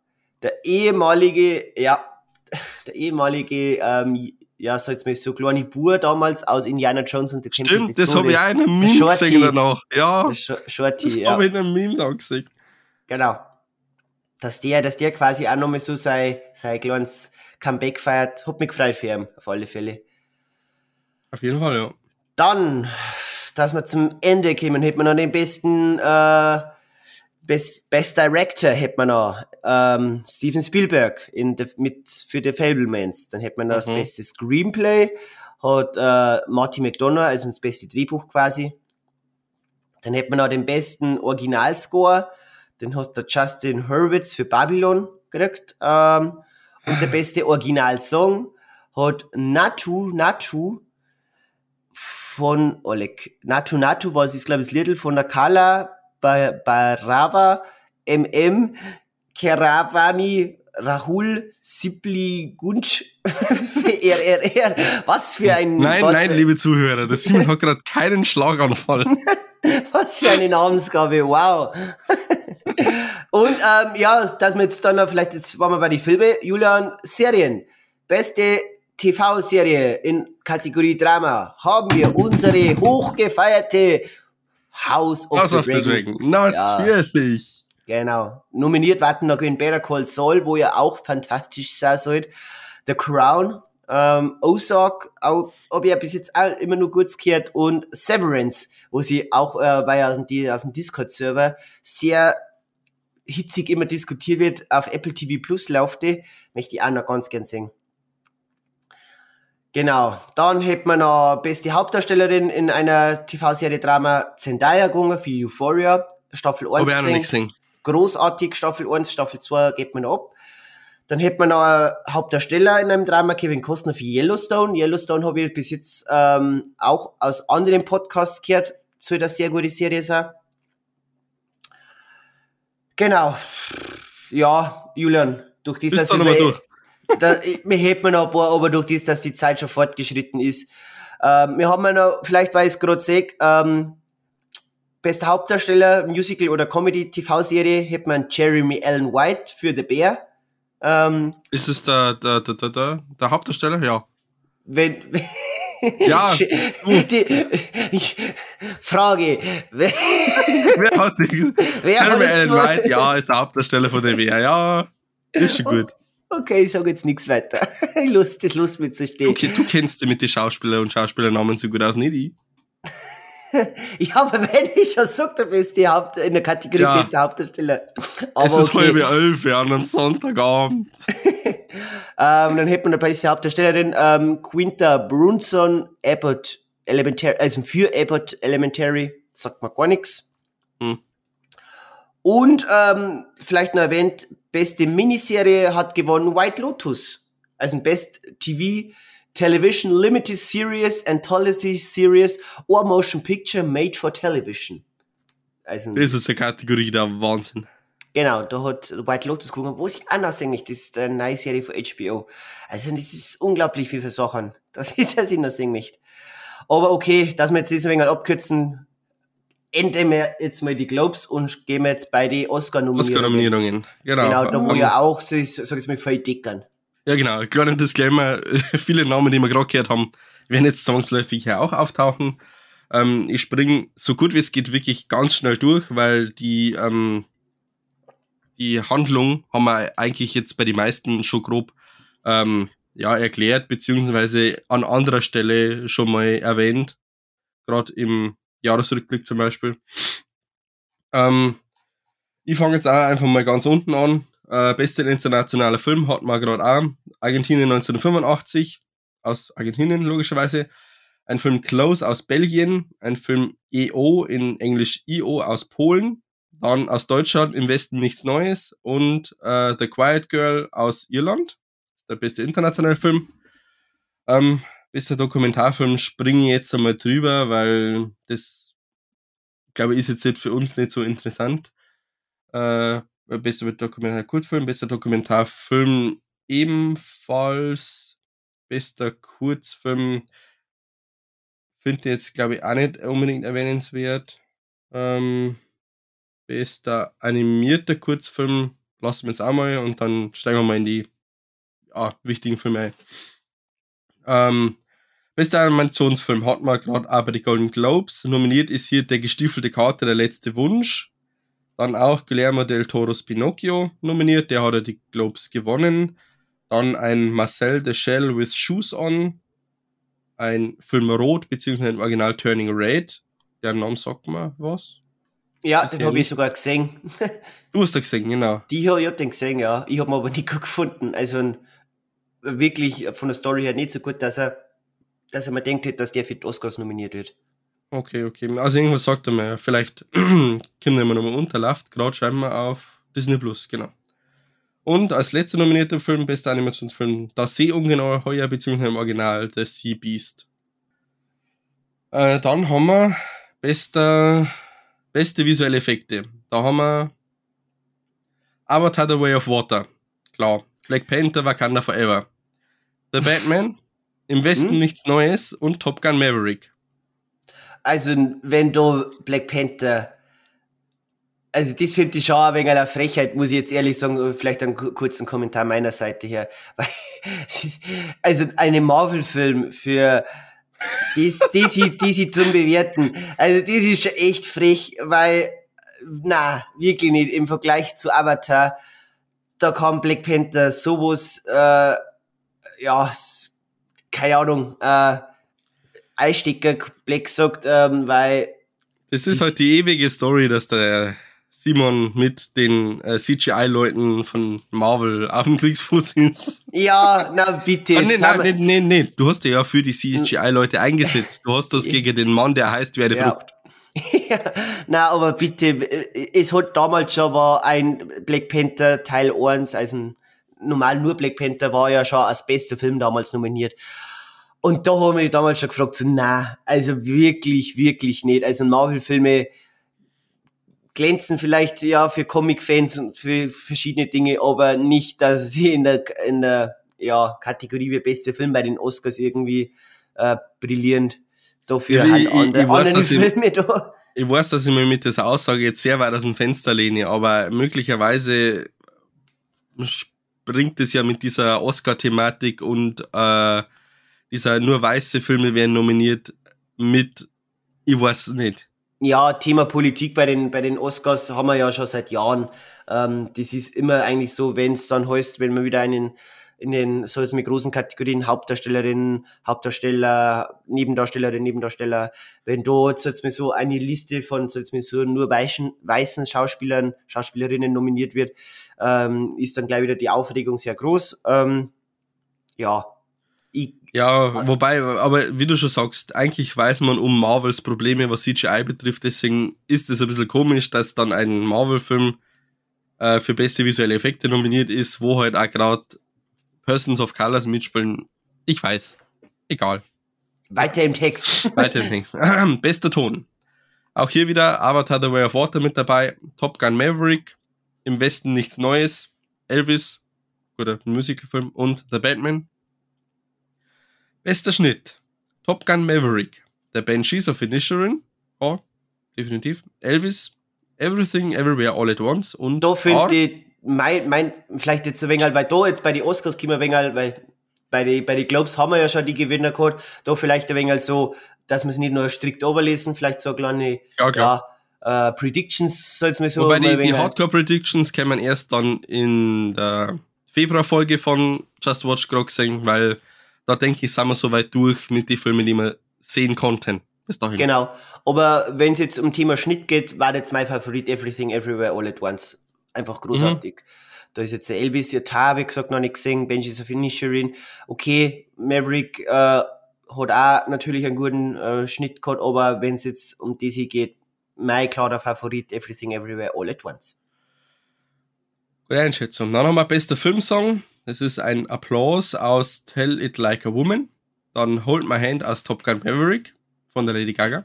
der ehemalige, ja, [LAUGHS] der ehemalige, ähm, ja, so jetzt mal so kleine Bur damals aus Indiana Jones und der Tempel Stimmt, des das habe ich auch in einem Meme Shorty. gesehen danach. Ja, Sh- Shorty, das ja. habe ich in einem Meme da gesehen. Genau. Dass der, dass der quasi auch nochmal so sein, sein kleines Comeback feiert, hat mich gefreut für ihn, auf alle Fälle. Auf jeden Fall, ja. Dann, dass wir zum Ende kommen, hätten wir noch den besten, äh, Best, Best Director hätten wir noch, ähm, Steven Spielberg in the, mit, für The Fablemans. Dann hätten wir noch das Mhm. beste Screenplay, hat äh, Marty McDonough, also das beste Drehbuch quasi. Dann hätten wir noch den besten Originalscore, den hat der Justin Hurwitz für Babylon gekriegt. Ähm, und der [SIGHS] beste Originalsong hat Natu Natu von Oleg. Natu Natu war es, glaube ich, das Little von Nakala Ba- Barava MM Keravani Rahul Sipli Gunsch [LAUGHS] RRR. Was für ein Nein, nein, für, liebe Zuhörer, der Simon hat gerade keinen Schlaganfall. [LAUGHS] Was für eine Namensgabe, wow. [LAUGHS] Und ähm, ja, dass wir jetzt dann noch, vielleicht jetzt waren wir bei den Filmen, Julian, Serien. Beste TV-Serie in Kategorie Drama haben wir unsere hochgefeierte House of House the of the Dragons. Dragon. Natürlich. Genau. Nominiert warten noch in Better Call Saul, wo ihr auch fantastisch sein sollt. The Crown, ähm, Ozark, auch, ob ihr bis jetzt auch immer nur gut gehört und Severance, wo sie auch, äh, weil ja die auf dem Discord-Server sehr hitzig immer diskutiert wird, auf Apple TV Plus laufte, möchte ich auch noch ganz gern sehen. Genau, dann hätten wir noch beste Hauptdarstellerin in einer TV-Serie Drama Zendaya gewonnen für Euphoria, Staffel 1 Habe ich gesehen gesehen. großartig. Staffel 1, Staffel 2 geht man ab. Dann hätte man noch einen Hauptdarsteller in einem Drama, Kevin Costner für Yellowstone. Yellowstone habe ich bis jetzt ähm, auch aus anderen Podcasts gehört. Soll das sehr gute Serie sein. Genau. Ja, Julian, durch Bist dieses du nochmal durch? Da, mir hält man noch ein paar, aber durch das, dass die Zeit schon fortgeschritten ist. Ähm, wir haben ja noch, vielleicht weil ich es gerade sehe, ähm, bester Hauptdarsteller, Musical oder Comedy TV-Serie, hätte man Jeremy Allen White für The Bear. Ähm, Ist es der, der, der, der, der, der Hauptdarsteller? Ja. wenn, [LAUGHS] Ja, die, ich, Frage, wer, Wer hat die? wer Jeremy Allen White, ja, ist der Hauptdarsteller von der WR. Ja, ist schon gut. Okay, ich sage jetzt nichts weiter. [LAUGHS] Lust, das Lust mit zu stehen. Okay, du kennst dich mit den Schauspieler und Schauspielernamen so gut aus, nicht ich. [LAUGHS] Ja, aber wenn ich schon sage, du bist die Haupt, in der Kategorie Ja. bester Hauptdarsteller. Aber es ist okay. halb elf an einem Sonntagabend. [LAUGHS] Ähm, dann hätte man eine beste Hauptdarstellerin, ähm, Quinta Brunson, Abbott Elementary, also für Abbott Elementary, sagt man gar nichts. Hm. Und ähm, vielleicht noch erwähnt, beste Miniserie hat gewonnen White Lotus. Also Best TV Television Limited Series, Anthology Series or Motion Picture Made for Television. Also, Das ist eine Kategorie der Wahnsinn. Genau, da hat White Lotus gewonnen, wo sie anders eigentlich, das ist eine neue Serie von HBO. Also das ist unglaublich viel für Sachen. Das ist das in der Sing nicht. Aber okay, dass wir jetzt ein wenig abkürzen. Enden wir jetzt mal die Globes und gehen wir jetzt bei den Oscar-Nominierungen. Oscar-Nominierungen, genau. Genau, da wo Ähm, ja auch, so, sag ich mal, voll dickern. Ja, genau. Kleiner Disclaimer. [LAUGHS] Viele Namen, die wir gerade gehört haben, werden jetzt zwangsläufig hier auch auftauchen. Ähm, ich springe so gut wie es geht wirklich ganz schnell durch, weil die, ähm, die Handlung haben wir eigentlich jetzt bei den meisten schon grob ähm, ja, erklärt, beziehungsweise an anderer Stelle schon mal erwähnt. Gerade im Jahresrückblick zum Beispiel. Ähm, ich fange jetzt auch einfach mal ganz unten an. Äh, bester internationaler Film hat man gerade auch. Argentinien 1985, aus Argentinien logischerweise. Ein Film Close aus Belgien. Ein Film EO in Englisch EO aus Polen. Dann aus Deutschland im Westen nichts Neues. Und äh, The Quiet Girl aus Irland. Der beste internationale Film. Ähm, bester Dokumentarfilm springe ich jetzt einmal drüber, weil das, glaube ich, ist jetzt für uns nicht so interessant. Äh, bester Dokumentar Kurzfilm, bester Dokumentarfilm ebenfalls, bester Kurzfilm finde ich jetzt, glaube ich, auch nicht unbedingt erwähnenswert. Ähm, bester animierter Kurzfilm lassen wir jetzt auch mal und dann steigen wir mal in die ja, wichtigen Filme ein. Ähm, bester Animationsfilm hat man gerade bei den Golden Globes. Nominiert ist hier der gestiefelte Kater, der letzte Wunsch. Dann auch Guillermo del Toro's Pinocchio nominiert, der hat ja die Globes gewonnen. Dann ein Marcel de Shell with Shoes On. Ein Film Rot, beziehungsweise im Original Turning Red. Der Name sagt mir was. Ja, Das den habe ich sogar gesehen. [LAUGHS] Du hast ja gesehen, genau. Die habe ich hab den gesehen, ja. Ich habe ihn aber nicht gut gefunden. Also ein, wirklich von der Story her nicht so gut, dass er, dass er mir denkt, dass der für die Oscars nominiert wird. Okay, okay. Also irgendwas sagt er mir. Vielleicht [CLEARS THROAT] er immer nochmal unter, läuft gerade scheinbar auf Disney Plus, genau. Und als letzter nominierter Film, bester Animationsfilm, Das Seeungenau heuer, beziehungsweise im Original, The Sea Beast. Äh, dann haben wir bester, beste visuelle Effekte. Da haben wir Avatar The Way of Water. Klar. Black Panther, Wakanda Forever. The Batman, Im Westen Hm? nichts Neues und Top Gun Maverick. Also, wenn du Black Panther. Also, das finde ich schon ein wenig eine Frechheit, muss ich jetzt ehrlich sagen. Vielleicht einen ku- kurzen Kommentar meiner Seite her. [LAUGHS] Also, einen Marvel-Film für das, das, das zum Bewerten. Also, das ist schon echt frech, weil, na, wirklich nicht. Im Vergleich zu Avatar, da kann Black Panther sowas, äh, ja, keine Ahnung, äh, Einstecker Black sagt, ähm, weil Das ist halt die ewige Story, dass der Simon mit den äh, CGI-Leuten von Marvel auf dem Kriegsfuß ist. [LAUGHS] Ja, na bitte. Ah, nein, nee, nee, nee. Du hast ja für die CGI-Leute eingesetzt. Du hast das [LAUGHS] gegen den Mann, der heißt eine Ja. [LAUGHS] Na, aber bitte, äh, es hat damals schon war ein Black Panther Teil 1, also ein, normal nur Black Panther war ja schon als bester Film damals nominiert. Und da haben wir damals schon gefragt, so, na, also wirklich, wirklich nicht. Also Marvel-Filme glänzen vielleicht ja für Comic-Fans und für verschiedene Dinge, aber nicht, dass [LAUGHS] sie in der, in der ja, Kategorie wie bester Film bei den Oscars irgendwie äh, brillierend. Dafür Ja, halt ich- andere, ich weiß, dass ich- Filme da. Ich weiß, dass ich mir mit dieser Aussage jetzt sehr weit aus dem Fenster lehne, aber möglicherweise springt es ja mit dieser Oscar-Thematik und äh, dieser nur weiße Filme werden nominiert mit, ich weiß nicht. Ja, Thema Politik bei den, bei den Oscars haben wir ja schon seit Jahren. Ähm, das ist immer eigentlich so, wenn es dann heißt, wenn man wieder einen in den so mit großen Kategorien Hauptdarstellerin, Hauptdarsteller, Nebendarstellerin, Nebendarsteller, wenn da jetzt, jetzt so eine Liste von so jetzt so nur weißen, weißen Schauspielern, Schauspielerinnen nominiert wird, ähm, ist dann gleich wieder die Aufregung sehr groß. Ähm, ja, ich, Ja, wobei, aber wie du schon sagst, eigentlich weiß man um Marvels Probleme, was CGI betrifft, deswegen ist es ein bisschen komisch, dass dann ein Marvel-Film äh, für beste visuelle Effekte nominiert ist, wo halt auch gerade Persons of Colors mitspielen. Ich weiß. Egal. weiter im Text. [LAUGHS] Weiter im Text. Bester Ton. Auch hier wieder Avatar The Way of Water mit dabei, Top Gun Maverick, Im Westen nichts Neues, Elvis, guter Musicalfilm und The Batman. Bester Schnitt. Top Gun Maverick, The Banshees of Inisherin, ja, definitiv. Elvis, Everything, Everywhere, All at Once und Da finde ich, mein, mein, vielleicht jetzt ein wenig, weil da jetzt bei den Oscars kommen wir ein wenig, weil bei den bei die Globes haben wir ja schon die Gewinner gehabt, da vielleicht ein wenig so, dass wir es nicht nur strikt oberlesen, vielleicht so eine kleine, Ja, klar. ja, äh, Predictions, soll es mir so Wobei die, die wenig- Hardcore Predictions kann man erst dann in der Februarfolge von Just Watch Grog sehen, weil da denke ich, sind wir so weit durch mit den Filmen, die wir sehen konnten. Bis dahin. Genau. Aber wenn es jetzt um Thema Schnitt geht, war jetzt mein Favorit Everything Everywhere All at Once. Einfach großartig. Da ist jetzt der Elvis, der Tar, wie gesagt, noch nicht gesehen, Benji's of Inisherin. Okay, Maverick äh, hat auch natürlich einen guten äh, Schnitt gehabt, aber wenn es jetzt um diese geht, mein klarer Favorit Everything Everywhere All at Once. Gute Einschätzung. Dann haben wir bester Filmsong. Das ist ein Applaus aus Tell It Like a Woman. Dann Hold My Hand aus Top Gun Maverick von der Lady Gaga.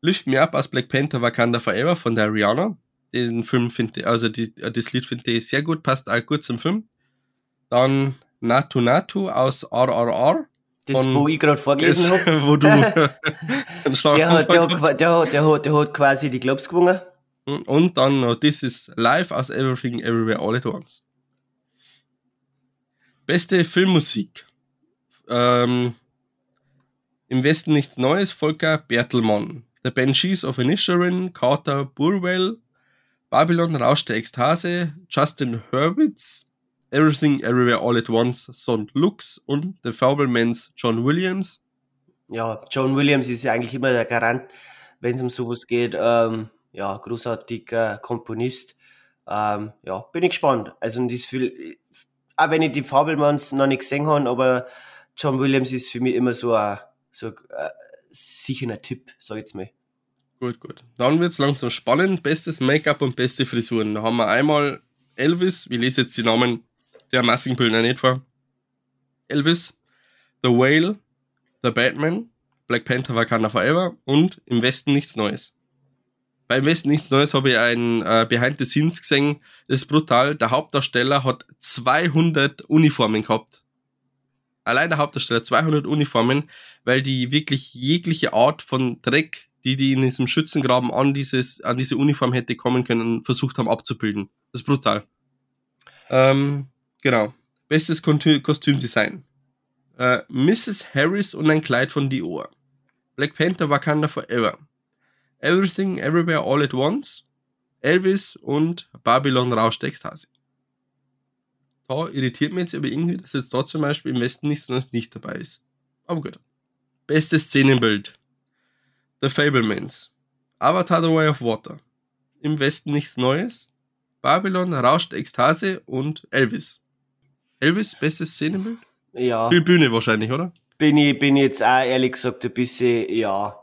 Lift Me Up aus Black Panther Wakanda Forever von der Rihanna. Den Film finde ich, also die, das Lied finde ich sehr gut, passt auch gut zum Film. Dann Natu Natu aus RRR. Das, Von- wo ich gerade vorgelesen habe, wo du [LAUGHS] einen der Schlag hat, der, hat, der, hat, der, hat, der hat quasi die Globes gewonnen. Und dann noch This is Live aus Everything Everywhere All at Once. Beste Filmmusik. Ähm, Im Westen nichts Neues, Volker Bertelmann. The Banshees of Inisherin, Carter Burwell, Babylon Rausch der Ekstase, Justin Hurwitz, Everything Everywhere All at Once, Son Lux und The Fablemans John Williams. ja, John Williams ist ja eigentlich immer der Garant, wenn es um sowas geht. Ähm, ja, großartiger Komponist. Ähm, ja, bin ich gespannt. Also, und das viel, auch wenn ich die Fabelmanns noch nicht gesehen habe, aber John Williams ist für mich immer so ein, so ein äh, sicherer Tipp, sag ich jetzt mal. Gut, gut. Dann wird es langsam spannend. Bestes Make-up und beste Frisuren. Da haben wir einmal Elvis, wir lesen jetzt die Namen der Maskenbildner nicht vor. Elvis, The Whale, The Batman, Black Panther Wakanda Forever und Im Westen nichts Neues. Beim Westen nichts Neues habe ich ein äh, Behind the Scenes gesehen. Das ist brutal. Der Hauptdarsteller hat 200 Uniformen gehabt. Allein der Hauptdarsteller 200 Uniformen, weil die wirklich jegliche Art von Dreck, die die in diesem Schützengraben an, dieses, an diese Uniform hätte kommen können, versucht haben abzubilden. Das ist brutal. Ähm, genau. Bestes Kostü- Kostümdesign. Äh, Mrs. Harris und ein Kleid von Dior. Black Panther Wakanda Forever. Everything Everywhere All at Once. Elvis und Babylon Rausch der Ekstase. Da irritiert mich jetzt aber irgendwie, dass jetzt da zum Beispiel im Westen nichts Neues nicht dabei ist. Aber gut. Bestes Szenenbild. The Fablemans. Avatar The Way of Water. Im Westen nichts Neues. Babylon, Rausch der Ekstase und Elvis. Elvis, bestes Szenenbild? Ja, Viel Bühne wahrscheinlich, oder? bin ich, bin ich jetzt auch ehrlich gesagt ein bisschen, ja,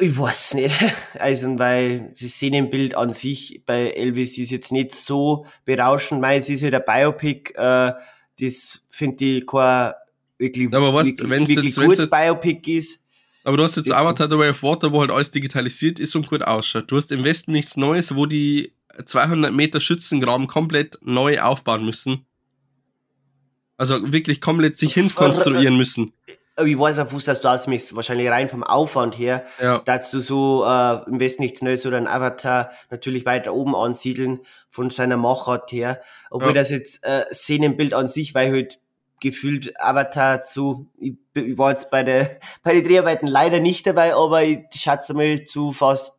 ich weiß nicht. [LAUGHS] Also, weil das Szenenbild an sich bei Elvis ist jetzt nicht so berauschend. Mei, es ist halt ein Biopic, äh, das finde ich kein wirklich, Aber was, wirklich, wenn's wirklich jetzt- gutes jetzt- Biopic ist. Aber du hast jetzt. Avatar The Way of Water, wo halt alles digitalisiert ist und gut ausschaut. Du hast im Westen nichts Neues, wo die 200 Meter Schützengraben komplett neu aufbauen müssen. Also wirklich komplett sich hinkonstruieren müssen. Ich weiß auf was, dass du ausmisst. Wahrscheinlich rein vom Aufwand her. Ja. dass du so äh, im Westen nichts Neues oder ein Avatar natürlich weiter oben ansiedeln von seiner Machart her. Obwohl Ja. das jetzt äh, Szenenbild an sich, weil halt gefühlt Avatar zu, ich, ich war jetzt bei der [LAUGHS] bei den Dreharbeiten leider nicht dabei, aber ich schätze mal zu fast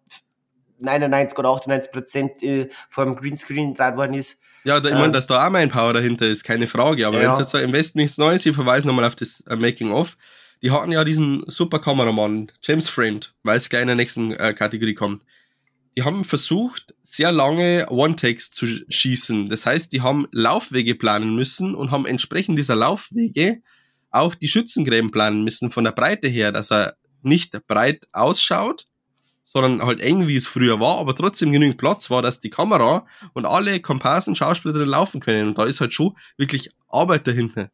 99 oder 98 Prozent äh, vom Greenscreen draht worden ist. Ja, da, ich meine, dass da auch mein Power dahinter ist, keine Frage. Aber Ja. wenn es jetzt so im Westen nichts Neues, ich verweise nochmal auf das äh, Making-of. Die hatten ja diesen super Kameramann, James Framed, weil es gleich in der nächsten äh, Kategorie kommt. Die haben versucht, sehr lange One-Takes zu sch- schießen. Das heißt, die haben Laufwege planen müssen und haben entsprechend dieser Laufwege auch die Schützengräben planen müssen von der Breite her, dass er nicht breit ausschaut, sondern halt eng, wie es früher war, aber trotzdem genügend Platz war, dass die Kamera und alle Komparsen, Schauspieler drin laufen können. Und da ist halt schon wirklich Arbeit dahinter.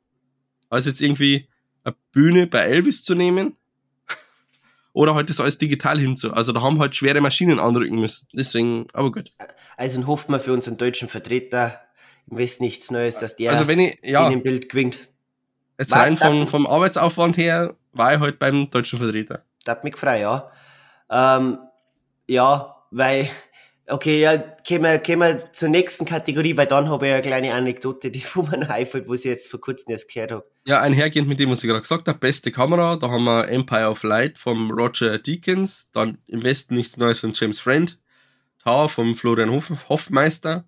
Also jetzt irgendwie eine Bühne bei Elvis zu nehmen [LAUGHS] oder halt das alles digital hinzu. Also da haben halt schwere Maschinen anrücken müssen. Deswegen, aber gut. Also hofft man für unseren deutschen Vertreter im Westen nichts Neues, dass der Also wenn ich, ja, Szenenbild gewinnt. jetzt Warte, rein vom, vom Arbeitsaufwand her, war ich halt beim deutschen Vertreter. Das hat mich gefreut, ja. Ähm, ja, weil, okay, ja, gehen wir, gehen wir zur nächsten Kategorie, weil dann habe ich eine kleine Anekdote, die wo mir einfällt, wo ich jetzt vor kurzem erst gehört habe. Ja, einhergehend mit dem, was ich gerade gesagt habe, beste Kamera, da haben wir Empire of Light vom Roger Deakins, dann im Westen nichts Neues von James Friend, Tower vom Florian Hof Hoffmeister,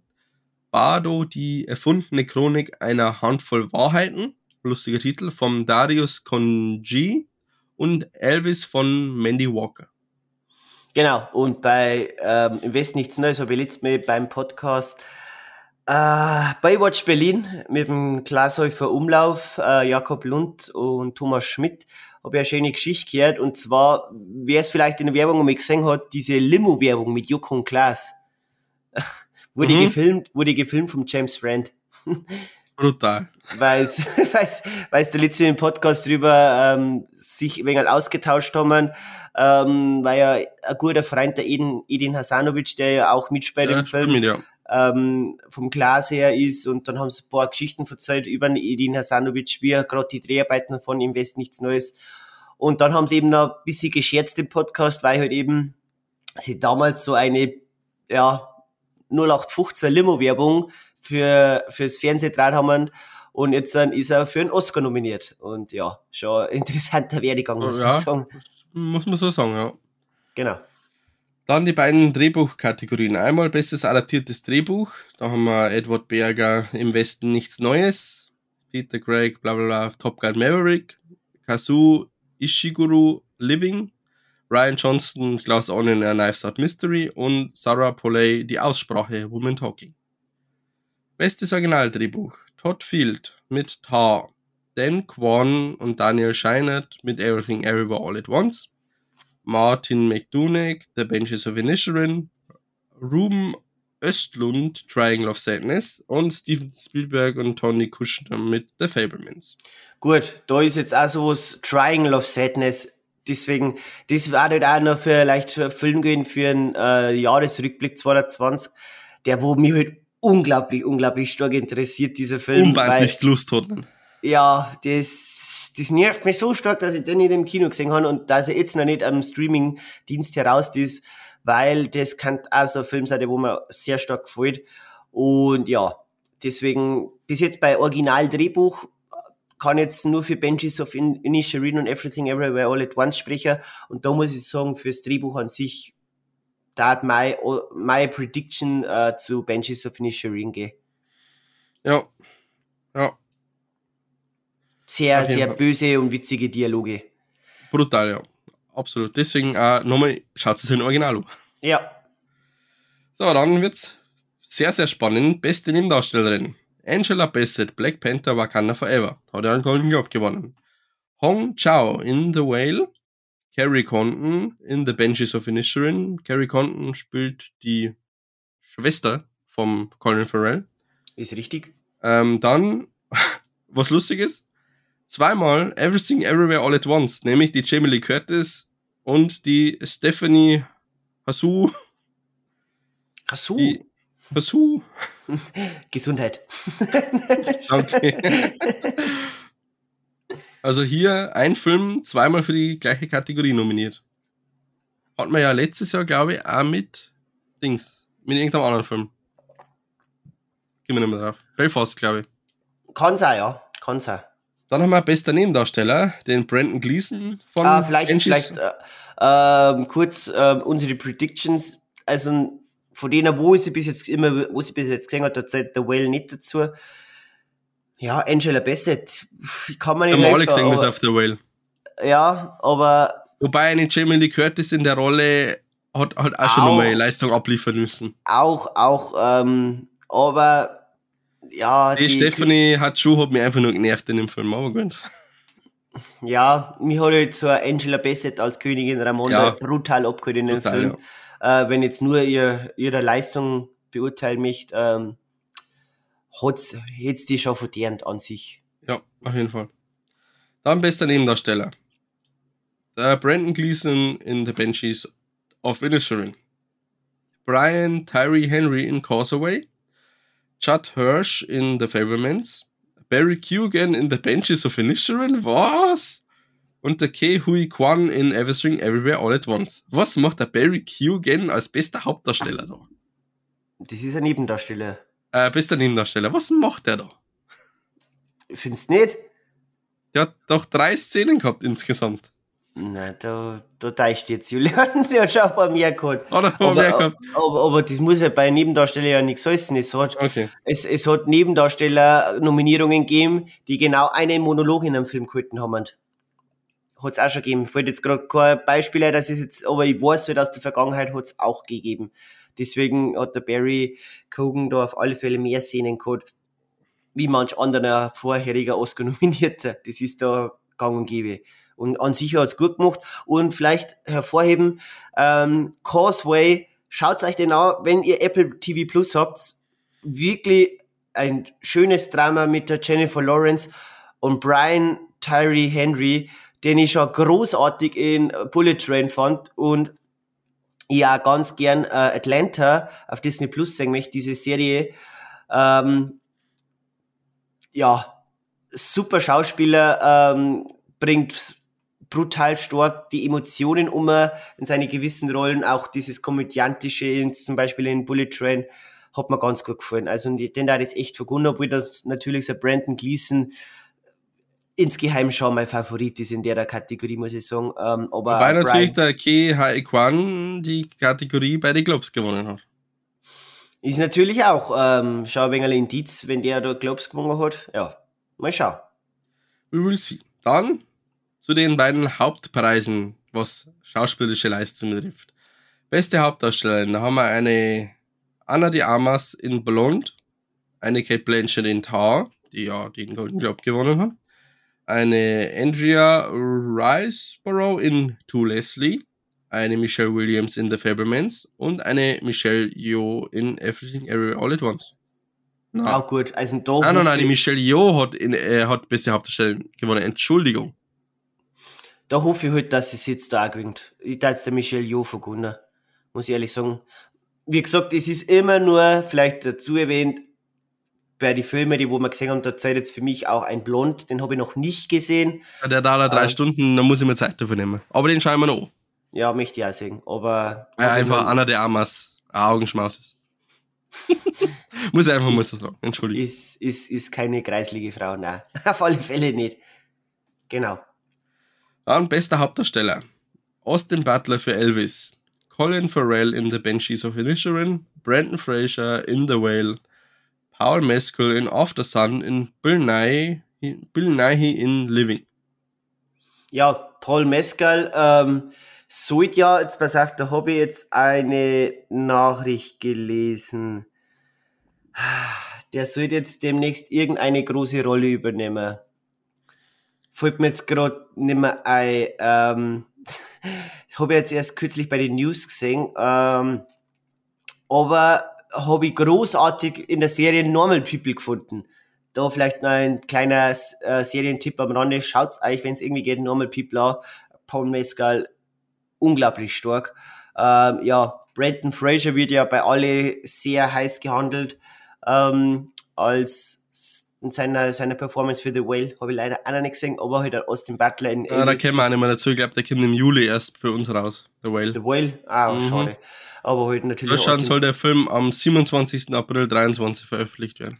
Bardo, die erfundene Chronik einer Handvoll Wahrheiten, lustiger Titel, vom Darius Conji und Elvis von Mandy Walker. Genau, und bei ähm, Im Westen nichts Neues habe ich letztes Mal beim Podcast äh, Baywatch Berlin mit dem Glashäufer Umlauf, äh, Jakob Lund und Thomas Schmidt habe ich eine schöne Geschichte gehört. Und zwar, wer es vielleicht in der Werbung einmal gesehen hat, diese Limo-Werbung mit Joko und Klaas. [LAUGHS] wurde, Mhm. gefilmt, wurde gefilmt vom James Friend. [LAUGHS] Brutal. weil es [LAUGHS] der letzte im Podcast drüber ähm, sich ein wenig ausgetauscht haben, ähm, weil ja ein guter Freund der Edin, Edin Hasanovic, der ja auch mitspielt Ja, im Film, stimmt, ja. ähm, vom Glas her ist und dann haben sie ein paar Geschichten erzählt über den Edin Hasanovic, wie er gerade die Dreharbeiten von Im West nichts Neues. Und dann haben sie eben noch ein bisschen gescherzt im Podcast, weil halt eben sie damals so eine, ja, 0815 Limo-Werbung für, fürs Fernsehdraht haben und jetzt ist er für einen Oscar nominiert. Und ja, schon interessanter Werdegang, muss Ja. man sagen. Muss man so sagen, ja. Genau. Dann die beiden Drehbuchkategorien. Einmal bestes adaptiertes Drehbuch. Da haben wir Edward Berger im Westen nichts Neues. Peter Craig, bla bla bla, Top Gun Maverick. Kazu Ishiguro Living. Ryan Johnston, Glass Onion, A Knives Out Mystery. Und Sarah Polley, Die Aussprache, Woman Talking. Bestes Originaldrehbuch. Todd Field mit Tar. Dan Kwan und Daniel Scheinert mit Everything Everywhere All at Once. Martin McDonough, The Benches of Inisherin, Ruben Östlund, Triangle of Sadness und Steven Spielberg und Tony Kushner mit The Fablemans. Gut, da ist jetzt auch sowas Triangle of Sadness. Deswegen, das war halt auch noch für vielleicht für Film gehen für einen äh, Jahresrückblick 2020, der wo mich halt unglaublich, unglaublich stark interessiert, dieser Film. Unbandlich gelust hatten. ja, das, das nervt mich so stark, dass ich den nicht im Kino gesehen habe und dass er jetzt noch nicht am Streaming-Dienst heraus ist, weil das kann auch so ein Film sein, der wo mir sehr stark gefällt. Und ja, deswegen, bis jetzt bei Original-Drehbuch kann jetzt nur für Benches of In Inisherin und Everything Everywhere All at Once sprechen. Und da muss ich sagen, fürs Drehbuch an sich, da hat my, my Prediction äh, zu Benches of Inisherin gehen. Ja. Ja, Sehr, sehr Fall. böse und witzige Dialoge. brutal, ja. Absolut. Deswegen äh, nochmal, schaut es in Original an. Ja, So, dann wird's sehr, sehr spannend. Beste Nebendarstellerin. Angela Bassett, Black Panther, Wakanda Forever. Hat ja einen Golden Globe gewonnen. Hong Chao in The Whale. Carrie Condon in The Benches of Inisherin. Carrie Condon spielt die Schwester vom Colin Farrell. ist richtig. Ähm, dann, [LAUGHS] was lustig ist, zweimal Everything Everywhere All at Once, nämlich die Jamie Lee Curtis und die Stephanie Hasu. So, Die Hasu. [LAUGHS] Gesundheit. [LAUGHS] Danke. Also hier ein Film zweimal für die gleiche Kategorie nominiert. Hat man ja letztes Jahr, glaube ich, auch mit Dings, mit irgendeinem anderen Film. Gehen wir nicht mehr drauf. Belfast, glaube ich. Kann sein, ja. Kann sein. Dann haben wir bester Nebendarsteller, den Brandon Gleason von Ah, vielleicht, Banshees. vielleicht äh, ähm, kurz ähm, unsere Predictions. Also von denen, wo sie bis jetzt immer, wo sie bis jetzt gesehen hat, da zählt der Whale nicht dazu. Ja, Angela Bassett, kann man nicht haben alle gesehen, aber, auf The Whale. Ja, aber Wobei eine Jamie Lee Curtis in der Rolle hat halt auch schon Auch. nochmal Leistung abliefern müssen. auch, auch, ähm, aber ja, Die, Stephanie hat schon, hat mich einfach nur genervt in dem Film, aber gut. [LAUGHS] Ja, mich hat jetzt so Angela Bassett als Königin Ramonda Ja. brutal abgeholt in dem Brutal, Film. Äh, wenn jetzt nur ihr, ihre Leistung beurteilen möchte, ähm, hat's, hätt's die schon verdient an sich. Ja, auf jeden Fall. Dann bester Nebendarsteller. Der Brandon Gleason in The Banshees of Inisherin. Brian Tyree Henry in Causeway. Judd Hirsch in The Fablemans. Barry Keoghan in The Banshees of Inisherin. Was? und der Ke Hui Kwan in Everything Everywhere All at Once. Was macht der Barry Keoghan als bester Hauptdarsteller da? Das ist ein Nebendarsteller. Äh, bester Nebendarsteller. Was macht der da? Findest du nicht? Der hat doch drei Szenen gehabt insgesamt. Nein, da, da täuscht jetzt Julian. [LAUGHS] Der hat schon ein paar mehr gehabt. Oder Aber, mehr gehabt? aber, aber das muss ja bei Nebendarsteller ja nichts heißen. Es hat, Okay. es, es hat Nebendarsteller-Nominierungen gegeben, die genau einen Monolog in einem Film gehalten haben. Hat es auch schon gegeben. Fällt jetzt gerade kein Beispiel, das ist jetzt, aber ich weiß halt aus der Vergangenheit hat es auch gegeben. Deswegen hat der Barry Cogan da auf alle Fälle mehr Szenen gehabt, wie manch anderer vorheriger Oscar-Nominierter. Das ist da gang und gäbe. Und an sich hat's gut gemacht. Und vielleicht hervorheben, ähm, Causeway, schaut euch den an, wenn ihr Apple TV Plus habt. Wirklich ein schönes Drama mit der Jennifer Lawrence und Brian Tyree Henry, den ich schon großartig in Bullet Train fand und ja ganz gern äh, Atlanta auf Disney Plus sehen möchte, diese Serie. Ähm, ja, super Schauspieler, ähm, bringt brutal stark die Emotionen um in seine gewissen Rollen, auch dieses komödiantische, zum Beispiel in Bullet Train, hat mir ganz gut gefallen. Also den da ist echt verbunden, obwohl das natürlich so Brandon Gleason insgeheim schon mein Favorit ist in der Kategorie, muss ich sagen. Ähm, aber Wobei Brian- natürlich der Ke Hai Kwan die Kategorie bei den Globes gewonnen hat. Ist natürlich auch ähm, schau ein wenig ein Indiz, wenn der da Globes gewonnen hat. Ja, mal schauen. We will see. Dann zu den beiden Hauptpreisen, was schauspielerische Leistung betrifft. Beste Hauptdarstellerin, da haben wir eine Anna de Armas in Blonde, eine Kate Blanchett in Tar, die ja den Golden Globe gewonnen hat, eine Andrea Riseborough in To Leslie, eine Michelle Williams in The Fablemans und eine Michelle Yeoh in Everything Everywhere All at Once. Na, Auch gut. Also da Nein, nein, nein, die ich- Michelle Yeoh hat, in, äh, hat beste Hauptdarstellerin gewonnen. Entschuldigung. da hoffe ich halt, dass es jetzt da gewinnt. Ich da jetzt der Michelle Jo vergunnen, muss ich ehrlich sagen. Wie gesagt, es ist immer nur, vielleicht dazu erwähnt, bei den Filmen, die wo wir gesehen haben, da zählt jetzt für mich auch ein Blond, den habe ich noch nicht gesehen. Der dauert drei Ah. Stunden, da muss ich mir Zeit dafür nehmen. Aber den schauen wir noch. an. Ja, möchte ich auch sehen. Aber Weil einfach Anna de Armas ein Augenschmaus ist. [LAUGHS] muss ich einfach mal so sagen. Entschuldigung. ist, ist, ist keine kreislige Frau, nein. [LAUGHS] Auf alle Fälle nicht. Genau. Dann bester Hauptdarsteller. Austin Butler für Elvis. Colin Farrell in The Banshees of Inisherin. Brandon Fraser in The Whale. Paul Mescal in After Sun. In Bill Nighy, Bill in Living. Ja, Paul Mescal, ähm, sollte ja, jetzt pass auf, da habe ich jetzt eine Nachricht gelesen. Der sollte jetzt demnächst irgendeine große Rolle übernehmen. Fällt mir jetzt gerade nicht mehr ein. Ähm, [LAUGHS] habe ich jetzt erst kürzlich bei den News gesehen. Ähm, aber habe ich großartig in der Serie Normal People gefunden. Da vielleicht noch ein kleiner äh, Serientipp am Rande. Schaut's euch, wenn es irgendwie geht, Normal People an. Paul Mescal, unglaublich stark. Ähm, ja, Brandon Fraser wird ja bei alle sehr heiß gehandelt. Ähm, als in seiner, seiner Performance für The Whale habe ich leider auch noch nicht gesehen, aber halt Austin Butler in Ah, da kommen wir auch nicht mehr dazu. Ich glaube, der kommt im Juli erst für uns raus. The Whale. The Whale, ah, Mhm. schade. Aber halt natürlich. Deutschland soll der Film am 27. April 23 veröffentlicht werden.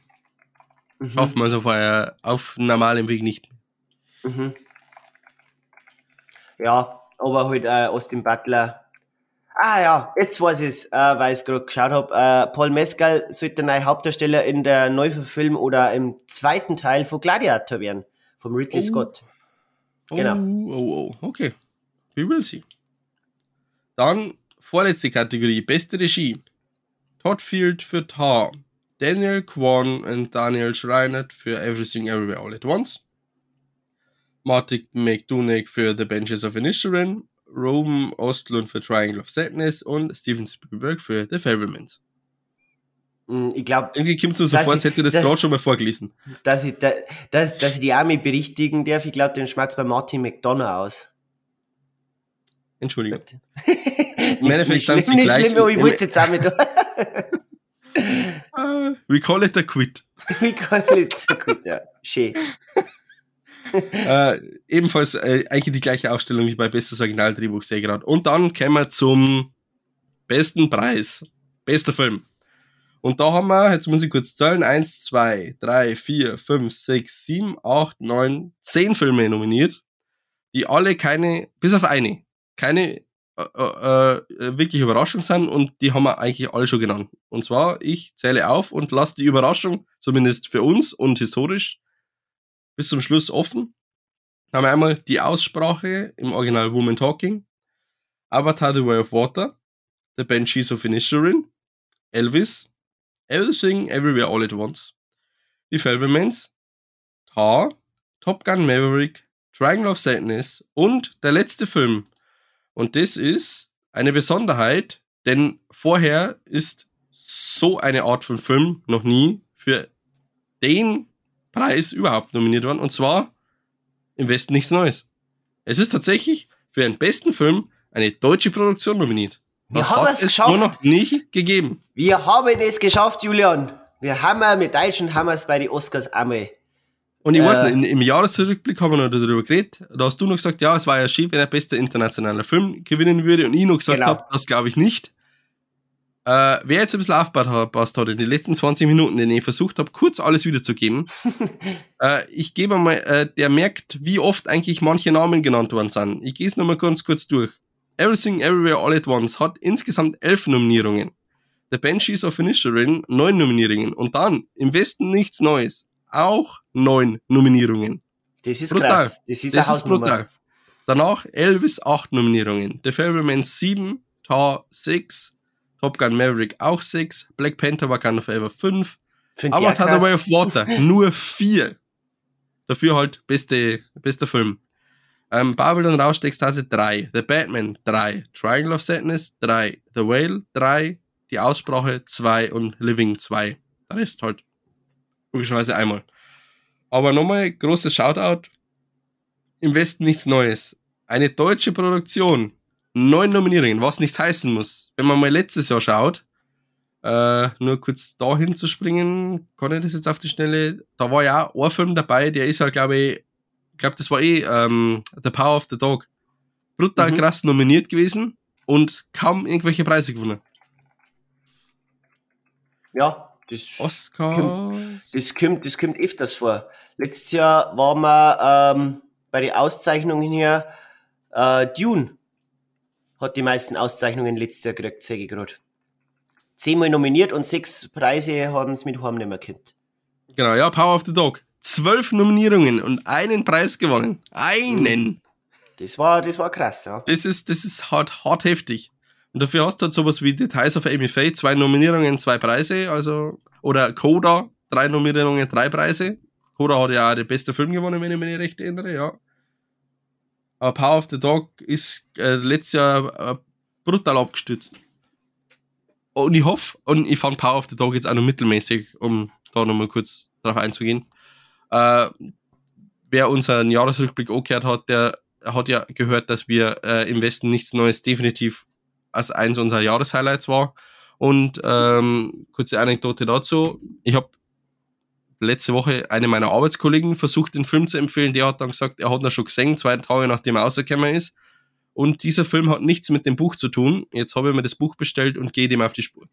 Mhm. Schaffen wir so vorher auf normalem Weg nicht. Mhm. Ja, aber halt äh, Austin Butler. Ah ja, jetzt weiß ich es, äh, weil ich gerade geschaut habe. Äh, Paul Mescal sollte der neue Hauptdarsteller in der Neuverfilmung oder im zweiten Teil von Gladiator werden, vom Ridley Oh. Scott. Genau. Oh, oh, oh. Okay. We will see. Dann vorletzte Kategorie. Beste Regie. Todd Field für Tar. Daniel Kwan und Daniel Schreinert für Everything Everywhere All at Once. Martin McDonagh für The Benches of Inisherin. Roman Ostlund für Triangle of Sadness und Steven Spielberg für The Fablemans. Mm, Ich glaube, Irgendwie kommt es mir so vor, als hätte ich das, gerade schon mal vorgelesen. dass ich, da, dass, dass ich die Arme berichtigen darf. Ich glaube, den schmerzt bei Martin McDonough aus. Entschuldigung. nicht, Endeffekt sind sie gleich schlimm, aber ich im- wollte jetzt auch mit. [LAUGHS] Ah, we call it a quit. ich kann nicht. Gut, ja. Schön. Äh, ebenfalls äh, eigentlich die gleiche Aufstellung wie bei Bestes Originaldrehbuch, ich gerade. Und dann kommen wir zum besten Preis. Bester Film. Und da haben wir, jetzt muss ich kurz zählen, 1, 2, 3, 4, 5, 6, 7, 8, 9, 10 Filme nominiert, die alle keine, bis auf eine, keine äh, äh, äh, wirklich Überraschung sind und die haben wir eigentlich alle schon genannt. Und zwar, ich zähle auf und lasse die Überraschung, zumindest für uns und historisch, bis zum Schluss offen. Da haben wir einmal die Aussprache im Original Woman Talking, Avatar The Way of Water, The Banshees of Inisherin, Elvis, Everything Everywhere All at Once, Die Fablemans, Tar, Top Gun Maverick, Triangle of Sadness und der letzte Film. Und das ist eine Besonderheit, denn vorher ist so eine Art von Film noch nie für den Preis überhaupt nominiert worden. Und zwar im Westen nichts Neues. Es ist tatsächlich für den besten Film eine deutsche Produktion nominiert. Wir Das haben hat es es geschafft. nur noch nicht gegeben. Wir haben es geschafft, Julian. Wir haben mit Deutschen haben wir es bei den Oscars einmal. Und ich Äh. weiß nicht, in, im Jahresrückblick haben wir noch darüber geredet. Da hast du noch gesagt, ja, es war ja schön, wenn er bester internationaler Film gewinnen würde. Und ich noch gesagt Genau. habe, das glaube ich nicht. Äh, wer jetzt ein bisschen aufgepasst hat in den letzten 20 Minuten, den ich versucht habe, kurz alles wiederzugeben, [LAUGHS] äh, ich gebe mal, äh, der merkt, wie oft eigentlich manche Namen genannt worden sind. Ich gehe es nochmal ganz kurz durch. Everything Everywhere All at Once hat insgesamt elf Nominierungen. The Banshees of Inisherin neun Nominierungen. Und dann im Westen nichts Neues. Auch neun Nominierungen. Das ist Brutal. krass. Das ist Das ist brutal. Danach Elvis acht Nominierungen. The Fablemans sieben, Tar sechs, Top Gun Maverick auch sechs, Black Panther Wakanda Forever fünf, Find ich auch Avatar The Way of Water [LAUGHS] nur vier. Dafür halt beste, bester Film. Ähm, Babylon Rauschextase 3, The Batman 3, Triangle of Sadness 3, The Whale 3, Die Aussprache 2 und Living 2. Der Rest halt logischerweise einmal. Aber nochmal großes Shoutout. Im Westen nichts Neues. Eine deutsche Produktion. Neun Nominierungen, was nichts heißen muss. Wenn man mal letztes Jahr schaut, äh, nur kurz dahin zu springen, kann ich das jetzt auf die Schnelle. Da war ja auch ein Film dabei, der ist ja, glaube ich, ich glaube, das war eh ähm, The Power of the Dog. Brutal Mhm. krass nominiert gewesen und kaum irgendwelche Preise gewonnen. Ja, das, Oscar. das, kommt, das kommt öfters vor. Letztes Jahr waren wir ähm, bei den Auszeichnungen hier, äh, Dune hat die meisten Auszeichnungen letztes Jahr gekriegt, sage ich gerade. Zehnmal nominiert und sechs Preise haben es mit Heim nicht mehr gehabt. Genau, ja, Power of the Dog. Zwölf Nominierungen und einen Preis gewonnen. Einen! Das war, das war krass, ja. Das ist, das ist hart, hart heftig. Und dafür hast du halt sowas wie Details of Amy Faye, zwei Nominierungen, zwei Preise, also, oder Coda, drei Nominierungen, drei Preise. Coda hat ja auch den besten Film gewonnen, wenn ich mich nicht recht erinnere, ja. Aber Power of the Dog ist äh, letztes Jahr äh, brutal abgestützt. Und ich hoffe, und ich fand Power of the Dog jetzt auch noch mittelmäßig, um da nochmal kurz drauf einzugehen. Äh, wer unseren Jahresrückblick auch gehört hat, der hat ja gehört, dass wir äh, im Westen nichts Neues definitiv als eins unserer Jahreshighlights war. Und ähm, kurze Anekdote dazu. Ich habe letzte Woche eine meiner Arbeitskollegen versucht, den Film zu empfehlen. Der hat dann gesagt, er hat ihn schon gesehen, zwei Tage nachdem er rausgekommen ist. Und dieser Film hat nichts mit dem Buch zu tun. Jetzt habe ich mir das Buch bestellt und gehe dem auf die Spur.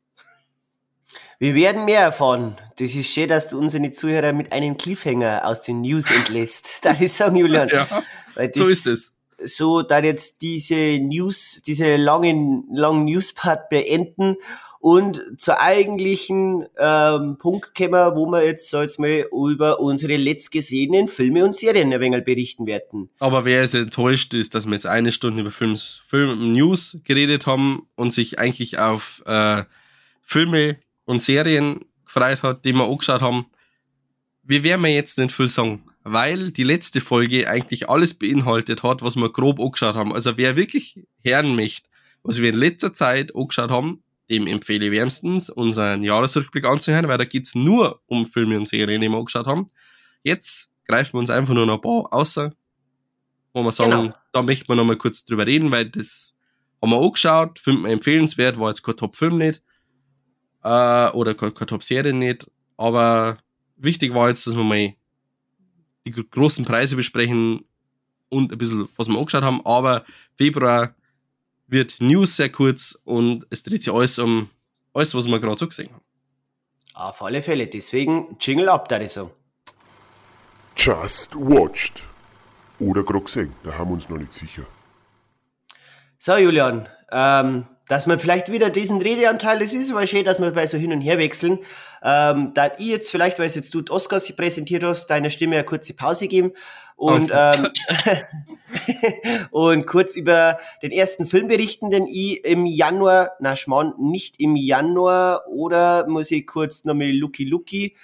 Wir werden mehr erfahren. Das ist schön, dass du unsere Zuhörer mit einem Cliffhanger aus den News entlässt. Darf ich sagen, Julian? Ja, so das- ist es. So dann jetzt diese News, diese langen, langen Newspart beenden und zur eigentlichen ähm, Punkt kommen, wo wir jetzt so jetzt mal über unsere letzt gesehenen Filme und Serien ein wenig berichten werden. Aber wer jetzt enttäuscht ist, dass wir jetzt eine Stunde über Films, Film News geredet haben und sich eigentlich auf äh, Filme und Serien gefreut hat, die wir angeschaut haben, wir werden mir jetzt nicht viel sagen, weil die letzte Folge eigentlich alles beinhaltet hat, was wir grob angeschaut haben. Also wer wirklich hören möchte, was wir in letzter Zeit angeschaut haben, dem empfehle ich wärmstens, unseren Jahresrückblick anzuhören, weil da geht's nur um Filme und Serien, die wir angeschaut haben. Jetzt greifen wir uns einfach nur noch ein paar außer, wo wir sagen, Genau. da möchten wir noch mal kurz drüber reden, weil das haben wir angeschaut, finden wir empfehlenswert, war jetzt kein Top-Film nicht, äh, oder keine, keine Top-Serie nicht, aber wichtig war jetzt, dass wir mal die großen Preise besprechen und ein bisschen, was wir angeschaut haben. Aber Februar wird News sehr kurz und es dreht sich alles um alles, was wir gerade so gesehen haben. Auf alle Fälle, deswegen Jingle ab, da so. Just watched. Oder gerade gesehen, da haben wir uns noch nicht sicher. So, Julian, ähm, dass man vielleicht wieder diesen Redeanteil, das ist aber schön, dass wir bei so hin und her wechseln. Ähm, da ich jetzt vielleicht, weil jetzt du Oscars präsentiert hast, deiner Stimme eine kurze Pause geben und, okay. ähm, [LAUGHS] und kurz über den ersten Film berichten, den ich im Januar, na Schmarrn, nicht im Januar, oder muss ich kurz nochmal Lucky Lucky,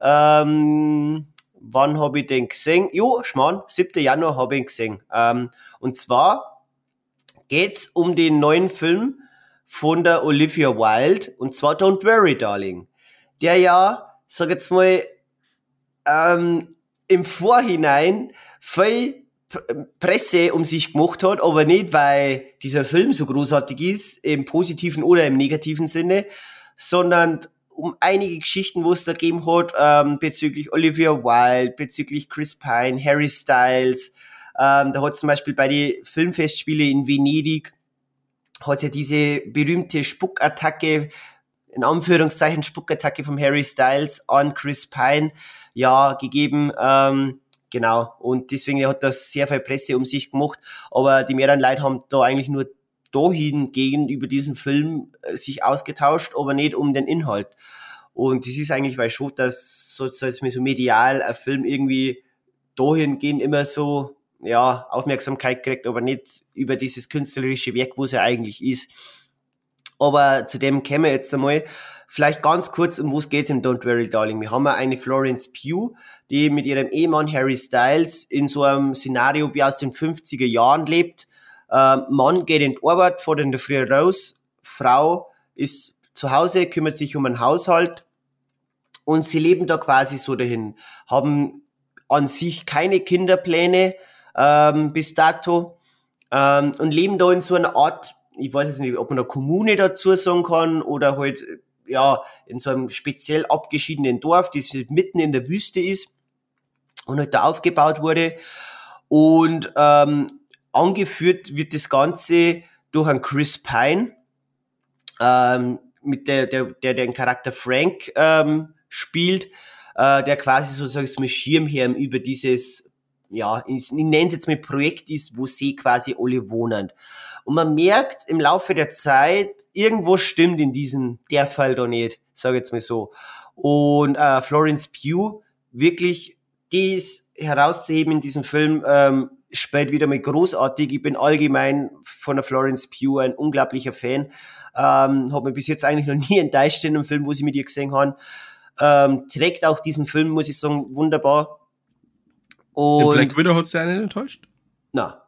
ähm, wann habe ich den gesehen? Jo, Schmarrn, 7. Januar habe ich ihn gesehen. Ähm, und zwar geht's um den neuen Film von der Olivia Wilde und zwar Don't Worry Darling, der ja, sag jetzt mal, ähm, im Vorhinein viel Presse um sich gemacht hat, aber nicht, weil dieser Film so großartig ist, im positiven oder im negativen Sinne, sondern um einige Geschichten, wo es da gegeben hat, ähm, bezüglich Olivia Wilde, bezüglich Chris Pine, Harry Styles. Ähm, da hat zum Beispiel bei den Filmfestspielen in Venedig hat ja diese berühmte Spuckattacke, in Anführungszeichen Spuckattacke von Harry Styles an Chris Pine, ja, gegeben. Ähm, genau. Und deswegen hat das sehr viel Presse um sich gemacht. Aber die mehreren Leute haben da eigentlich nur dahin gegen über diesen Film äh, sich ausgetauscht, aber nicht um den Inhalt. Und das ist eigentlich weil schon, dass so, so, medial ein Film irgendwie dahin gehen immer so ja, Aufmerksamkeit kriegt, aber nicht über dieses künstlerische Werk, wo es ja eigentlich ist. Aber zu dem wir jetzt einmal. Vielleicht ganz kurz, um was geht's im Don't Worry Darling? Wir haben eine Florence Pugh, die mit ihrem Ehemann Harry Styles in so einem Szenario wie aus den 50er Jahren lebt. Ähm, Mann geht in die Arbeit, fährt in der Früh raus. Frau ist zu Hause, kümmert sich um den Haushalt. Und sie leben da quasi so dahin. Haben an sich keine Kinderpläne, ähm, bis dato ähm, und leben da in so einer Art, ich weiß jetzt nicht, ob man eine Kommune dazu sagen kann oder halt ja in so einem speziell abgeschiedenen Dorf, das mitten in der Wüste ist und halt da aufgebaut wurde. Und ähm, angeführt wird das Ganze durch einen Chris Pine, ähm, mit der, der, der den Charakter Frank ähm, spielt, äh, der quasi so sag ich mal Schirmherr über dieses ja, ich, ich nenne es jetzt mal Projekt ist, wo sie quasi alle wohnen. Und man merkt im Laufe der Zeit, irgendwo stimmt in diesem der Fall da nicht, sage jetzt mal so. Und äh, Florence Pugh, wirklich dies herauszuheben in diesem Film, ähm, spielt wieder mal großartig. Ich bin allgemein von der Florence Pugh ein unglaublicher Fan. Ähm, habe mich bis jetzt eigentlich noch [LAUGHS] nie enttäuscht in einem Film, wo sie mit ihr gesehen haben. Ähm, trägt auch diesen Film, muss ich sagen, wunderbar. Und In Black Widow hat sie einen enttäuscht? Na.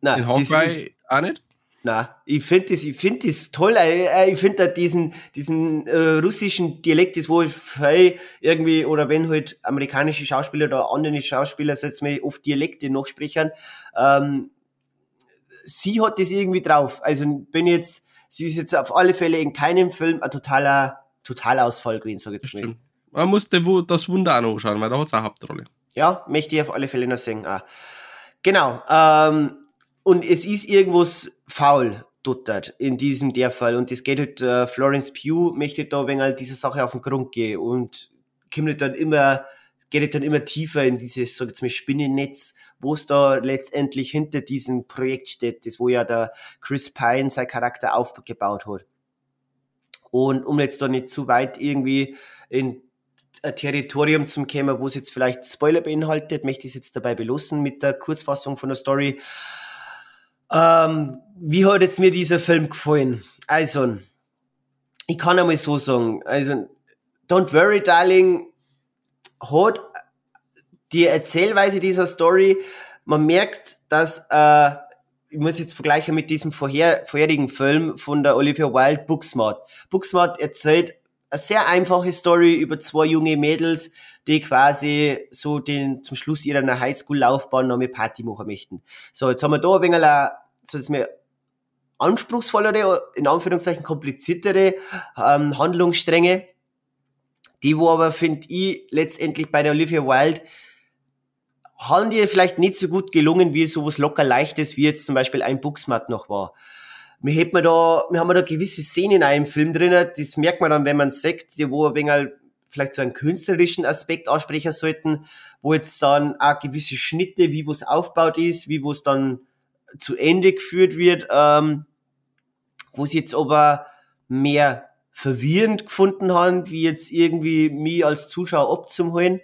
Na, In Hawkeye auch nicht? Na, ich finde das, ich finde das toll. Äh, ich finde da diesen, diesen äh, russischen Dialekt, das wo viel irgendwie, oder wenn halt amerikanische Schauspieler oder andere Schauspieler jetzt mal oft Dialekte noch sprechen, ähm, sie hat das irgendwie drauf. Also bin jetzt, sie ist jetzt auf alle Fälle in keinem Film ein totaler, Totalausfall gewesen, sag ich jetzt mal. Man musste das Wunder auch noch schauen, weil da hat es eine Hauptrolle. Ja, möchte ich auf alle Fälle noch sehen. Ah. Genau. Ähm, und es ist irgendwas faul dort in diesem der Fall. Und das geht halt, äh, Florence Pugh möchte da wenn halt diese Sache auf den Grund gehen und kommt dann immer, geht halt dann immer tiefer in dieses, sag jetzt mal, Spinnennetz, wo es da letztendlich hinter diesem Projekt steht, das wo ja der Chris Pine sein Charakter aufgebaut hat. Und um jetzt da nicht zu weit irgendwie in Territorium zum Kämmer, wo es jetzt vielleicht Spoiler beinhaltet, möchte ich es jetzt dabei belassen mit der Kurzfassung von der Story. Ähm, wie hat jetzt mir dieser Film gefallen? Also, ich kann einmal so sagen, also, Don't Worry Darling hat die Erzählweise dieser Story, man merkt, dass, äh, ich muss jetzt vergleichen mit diesem vorher, vorherigen Film von der Olivia Wilde, Booksmart. Booksmart erzählt eine sehr einfache Story über zwei junge Mädels, die quasi so den, zum Schluss ihrer Highschool-Laufbahn noch eine Party machen möchten. So, jetzt haben wir da ein wenig, so jetzt mehr anspruchsvollere, in Anführungszeichen kompliziertere ähm, Handlungsstränge, die wo aber, finde ich, letztendlich bei der Olivia Wilde haben die vielleicht nicht so gut gelungen, wie sowas locker leichtes, wie jetzt zum Beispiel ein Buxmat noch war. Wir hätten da, wir haben da gewisse Szenen in einem Film drin, das merkt man dann, wenn man sagt, wo ein wenig vielleicht so einen künstlerischen Aspekt ansprechen sollten, wo jetzt dann auch gewisse Schnitte, wie wo es aufgebaut ist, wie wo es dann zu Ende geführt wird, ähm, wo sie jetzt aber mehr verwirrend gefunden haben, wie jetzt irgendwie mich als Zuschauer abzuholen.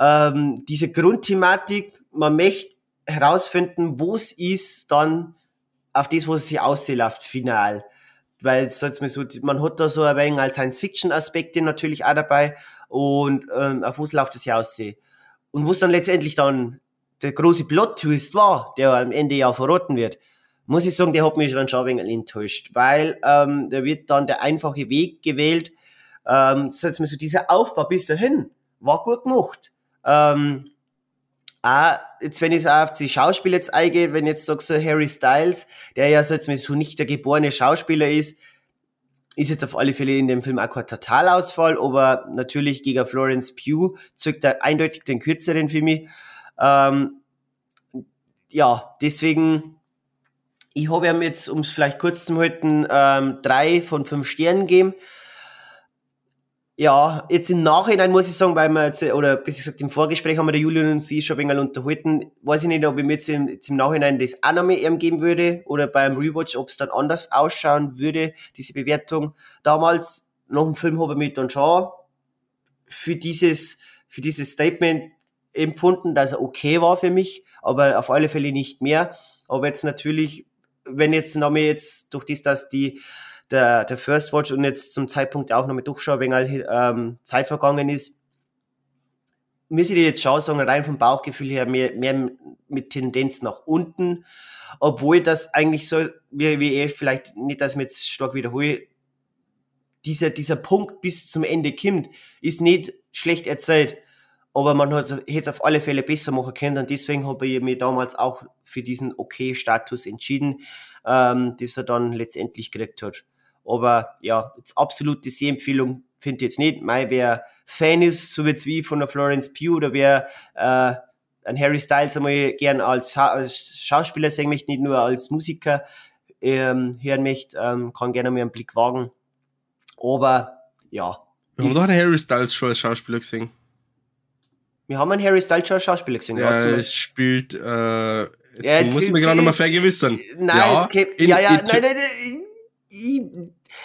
Ähm, diese Grundthematik, man möchte herausfinden, wo es ist, dann auf das, wo es sich ausläuft, final. Weil, mir so, man hat da so ein wenig als Science-Fiction-Aspekte natürlich auch dabei und ähm, auf was läuft es ja aussehen. Und wo es dann letztendlich dann der große Plot-Twist war, der am Ende ja verraten wird, muss ich sagen, der hat mich dann schon ein wenig enttäuscht, weil ähm, da wird dann der einfache Weg gewählt. Ähm, mir so, dieser Aufbau bis dahin war gut gemacht. Ähm, auch, jetzt, wenn ich so auf die Schauspieler jetzt eingehe, wenn jetzt sag so Harry Styles, der ja so jetzt so nicht der geborene Schauspieler ist, ist jetzt auf alle Fälle in dem Film auch kein Totalausfall, aber natürlich gegen Florence Pugh zückt er eindeutig den kürzeren für mich. Ähm, ja, deswegen, ich habe ihm jetzt, um es vielleicht kurz zu halten, ähm, drei von fünf Sternen gegeben ja, jetzt im Nachhinein muss ich sagen, weil wir jetzt, oder besser gesagt im Vorgespräch haben wir der Julian und sie schon ein wenig unterhalten, weiß ich nicht, ob ich mir jetzt im, jetzt im Nachhinein das auch noch mehr ihm geben würde oder beim Rewatch, ob es dann anders ausschauen würde, diese Bewertung. Damals, nach dem Film habe ich mich dann schon für dieses, für dieses Statement empfunden, dass er okay war für mich, aber auf alle Fälle nicht mehr. Aber jetzt natürlich, wenn jetzt noch mehr jetzt durch das, dass die der, der First Watch und jetzt zum Zeitpunkt auch noch mit durchschaue, wenn halt, ähm, Zeit vergangen ist, muss ich jetzt schon sagen, rein vom Bauchgefühl her mehr, mehr mit Tendenz nach unten, obwohl das eigentlich so, wie, wie ich vielleicht nicht, dass ich mir jetzt stark wiederhole, dieser, dieser Punkt bis zum Ende kommt, ist nicht schlecht erzählt, aber man hat es auf alle Fälle besser machen können und deswegen habe ich mich damals auch für diesen Okay-Status entschieden, ähm, das er dann letztendlich gekriegt hat. Aber ja, jetzt absolute Sehempfehlung finde ich jetzt nicht. Mai, wer Fan ist, so jetzt wie von der Florence Pugh oder wer äh, ein Harry Styles einmal gern als, Scha als Schauspieler sehen möchte, nicht nur als Musiker ähm, hören möchte, ähm, kann gerne mal einen Blick wagen. Aber ja. Wir haben doch einen Harry Styles schon als Schauspieler gesehen. Wir haben einen Harry Styles schon als Schauspieler gesehen. Ja, er spielt. Äh, jetzt ja, jetzt, muss ich mir gerade nochmal vergewissern. Nein, ja, jetzt käme, ja, ja, nein, nein, nein, ich,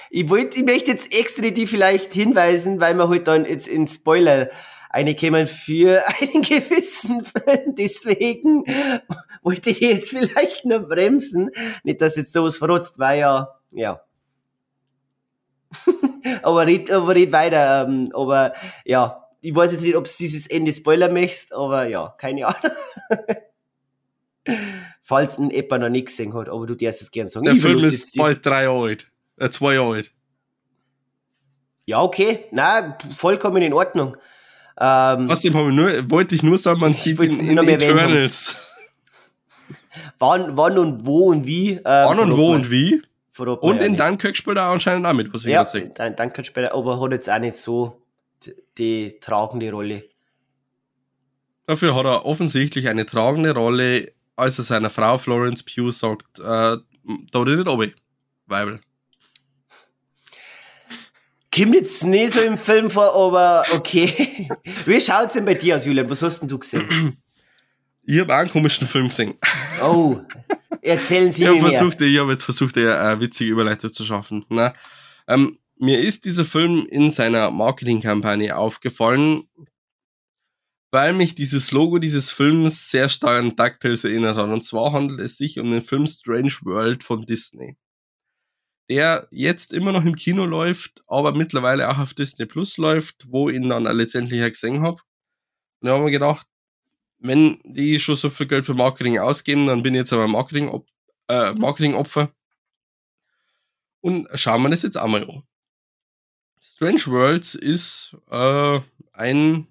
ich, wollte, ich möchte jetzt extra die vielleicht hinweisen, weil wir halt dann jetzt in Spoiler eine kämen für [LAUGHS] einen gewissen Film. Deswegen [LAUGHS] wollte ich jetzt vielleicht nur bremsen. Nicht, dass jetzt sowas verrotzt, weil ja, ja. [LAUGHS] aber red, aber red weiter. Ähm, aber ja, ich weiß jetzt nicht, ob du dieses Ende Spoiler möchtest, aber ja, keine Ahnung. Falls ein Eppa noch nicht gesehen hat, aber du darfst es gern sagen. Der ich Film ist bald drei Jahre alt. Äh, zwei Jahre alt. Ja, okay. Na, vollkommen in Ordnung. Ähm, Außerdem nur, wollte ich nur sagen, man sieht ihn in Eternals. wann, wann und wo und wie. Äh, wann und wo und wie. Und in Dunkirk spielt er anscheinend auch mit, was ich ja, gerade sage. Dunkirk spielt er, aber hat jetzt auch nicht so die, tragende Rolle. Dafür hat er offensichtlich eine tragende Rolle, als er seiner Frau Florence Pugh sagt, äh, da nicht oben, Weibel. Kommt jetzt nicht so im Film vor, aber okay. [LAUGHS] Wie schaut's denn bei dir aus, Julian? Was hast denn du gesehen? Ich habe auch einen komischen Film gesehen. Oh, erzählen Sie ich mir versucht, mehr. Ich habe jetzt versucht, eine witzige Überleitung zu schaffen. Na, ähm, mir ist dieser Film in seiner Marketingkampagne aufgefallen, weil mich dieses Logo dieses Films sehr stark an DuckTales erinnert hat. Und zwar handelt es sich um den Film Strange World von Disney der jetzt immer noch im Kino läuft, aber mittlerweile auch auf Disney Plus läuft, wo ich ihn dann letztendlich ja gesehen habe. Und da haben wir gedacht, wenn die schon so viel Geld für Marketing ausgeben, dann bin ich jetzt aber Marketing, äh, Marketingopfer. Und schauen wir das jetzt einmal an. Strange Worlds ist äh, ein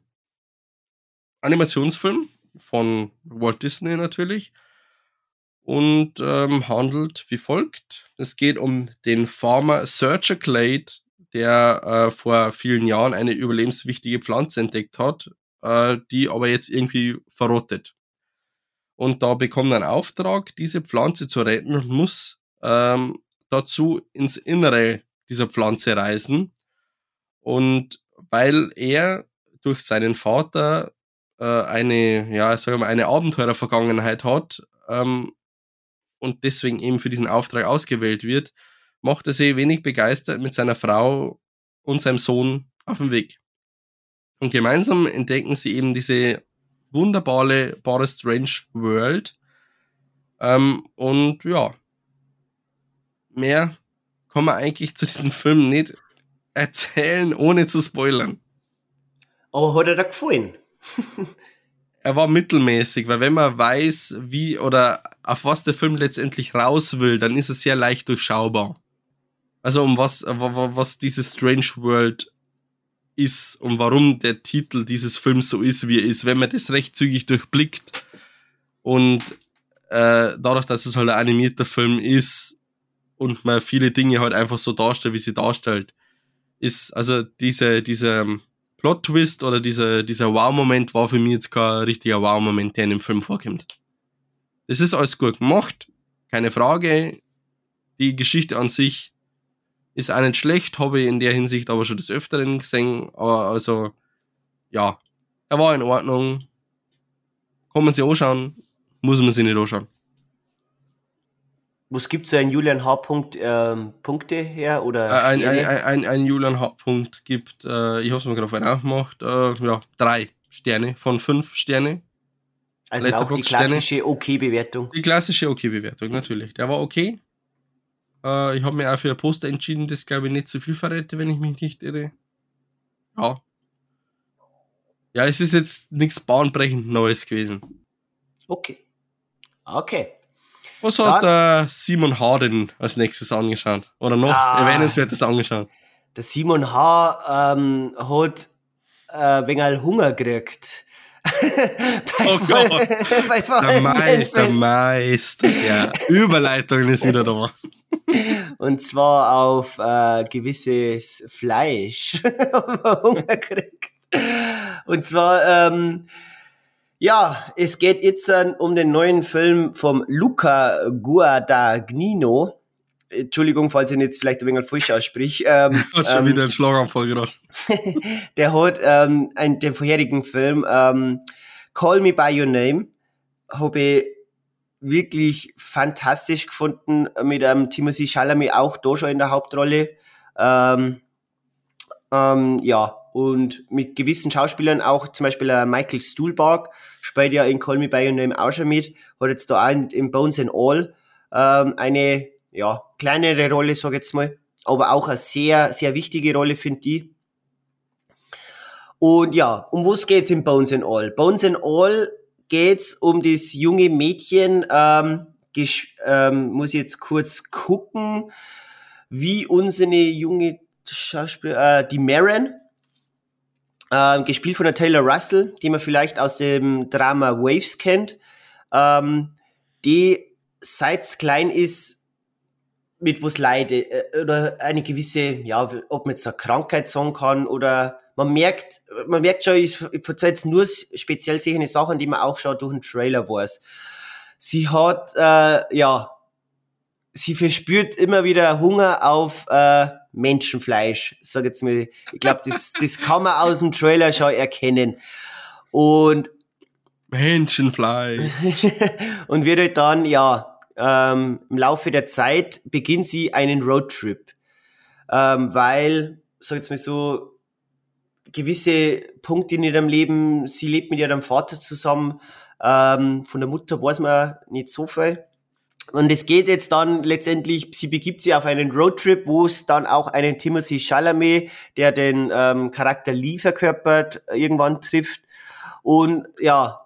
Animationsfilm von Walt Disney natürlich und ähm, handelt wie folgt. Es geht um den Farmer Searcher Clade, der äh, vor vielen Jahren eine überlebenswichtige Pflanze entdeckt hat, äh, die aber jetzt irgendwie verrottet. und da bekommt er einen Auftrag, diese Pflanze zu retten und muss ähm, dazu ins Innere dieser Pflanze reisen. Und weil er durch seinen Vater äh, eine, ja, sagen wir mal, eine Abenteurervergangenheit hat ähm, und deswegen eben für diesen Auftrag ausgewählt wird, macht er sich wenig begeistert mit seiner Frau und seinem Sohn auf den Weg. Und gemeinsam entdecken sie eben diese wunderbare, bare Strange World. Ähm, und ja, mehr kann man eigentlich zu diesem Film nicht erzählen, ohne zu spoilern. Aber hat er da gefallen? [LAUGHS] er war mittelmäßig, weil wenn man weiß, wie oder auf was der Film letztendlich raus will, dann ist es sehr leicht durchschaubar. Also um was, was diese Strange World ist und warum der Titel dieses Films so ist, wie er ist, wenn man das recht zügig durchblickt und äh, dadurch, dass es halt ein animierter Film ist und man viele Dinge halt einfach so darstellt, wie sie darstellt, ist also diese, diese Plot-Twist oder dieser, dieser Wow-Moment war für mich jetzt kein richtiger Wow-Moment, der in dem Film vorkommt. Es ist alles gut gemacht, keine Frage. Die Geschichte an sich ist auch nicht schlecht, habe ich in der Hinsicht aber schon des Öfteren gesehen. Aber also, ja, er war in Ordnung. Kann man sich anschauen, muss man sich nicht anschauen. Was gibt es ein Julian H. Punkt, ähm, Punkte her? Oder äh, ein, ein, ein, ein, Julian H. Punkt gibt, äh, ich habe es mir gerade aufgemacht, äh, ja, drei Sterne von fünf Sterne. Also auch die klassische OK-Bewertung. Okay die klassische OK-Bewertung, okay natürlich. Der war okay. Äh, ich habe mir auch für ein Poster entschieden, das glaube ich nicht zu viel verrät, wenn ich mich nicht irre. Ja. Ja, es ist jetzt nichts bahnbrechend Neues gewesen. Okay. Okay. Was hat der Simon H. denn als nächstes angeschaut? Oder noch ah, erwähnenswertes angeschaut? Der Simon H. Ähm, hat äh, wenig Hunger gekriegt. Oh Gott. der Meister, der Meister. Ja, Überleitung ist wieder da. Und zwar auf äh, gewisses Fleisch. [LAUGHS] Hunger kriegt. Und zwar, ähm, ja, es geht jetzt um den neuen Film vom Luca Guadagnino. Entschuldigung, falls ich ihn jetzt vielleicht ein wenig falsch aussprich. Ähm, [LAUGHS] hat schon ähm, wieder einen Schlaganfall gedacht. [LAUGHS] der hat ähm, einen, den vorherigen Film ähm, Call Me By Your Name habe ich wirklich fantastisch gefunden mit einem Timothy Chalamet auch da schon in der Hauptrolle. Ähm, ähm, ja, und mit gewissen Schauspielern auch, zum Beispiel äh, Michael Stuhlbarg spielt ja in Call Me By Your Name auch schon mit, hat jetzt da auch in, in Bones and All ähm, eine ja, kleinere Rolle, sag ich jetzt mal, aber auch eine sehr, sehr wichtige Rolle, finde ich. Und ja, um was geht's in Bones and All? Bones and All geht's um das junge Mädchen, ähm, ähm, muss ich jetzt kurz gucken, wie unsere junge Schauspiel, äh, die Maren, äh, gespielt von der Taylor Russell, die man vielleicht aus dem Drama Waves kennt, ähm, die seit klein ist mit was leide äh, oder eine gewisse, ja, ob man jetzt eine Krankheit sagen kann oder man merkt, man merkt schon, ich, ich verzeihe jetzt nur speziell solche Sachen, die man auch schon durch den Trailer weiß. Sie hat, äh, ja, sie verspürt immer wieder Hunger auf äh, Menschenfleisch, sag jetzt mal. Ich glaube, das, das kann man aus dem Trailer schon erkennen. Und Menschenfleisch. [LAUGHS] und wird halt dann, ja, ähm, im Laufe der Zeit beginnt sie einen Roadtrip. Ähm, weil, sag jetzt mal so, gewisse Punkte in ihrem Leben, sie lebt mit ihrem Vater zusammen, ähm, von der Mutter weiß man nicht so viel. Und es geht jetzt dann letztendlich, sie begibt sich auf einen Roadtrip, wo es dann auch einen Timothy Chalamet, der den ähm, Charakter Lee verkörpert, irgendwann trifft. Und ja,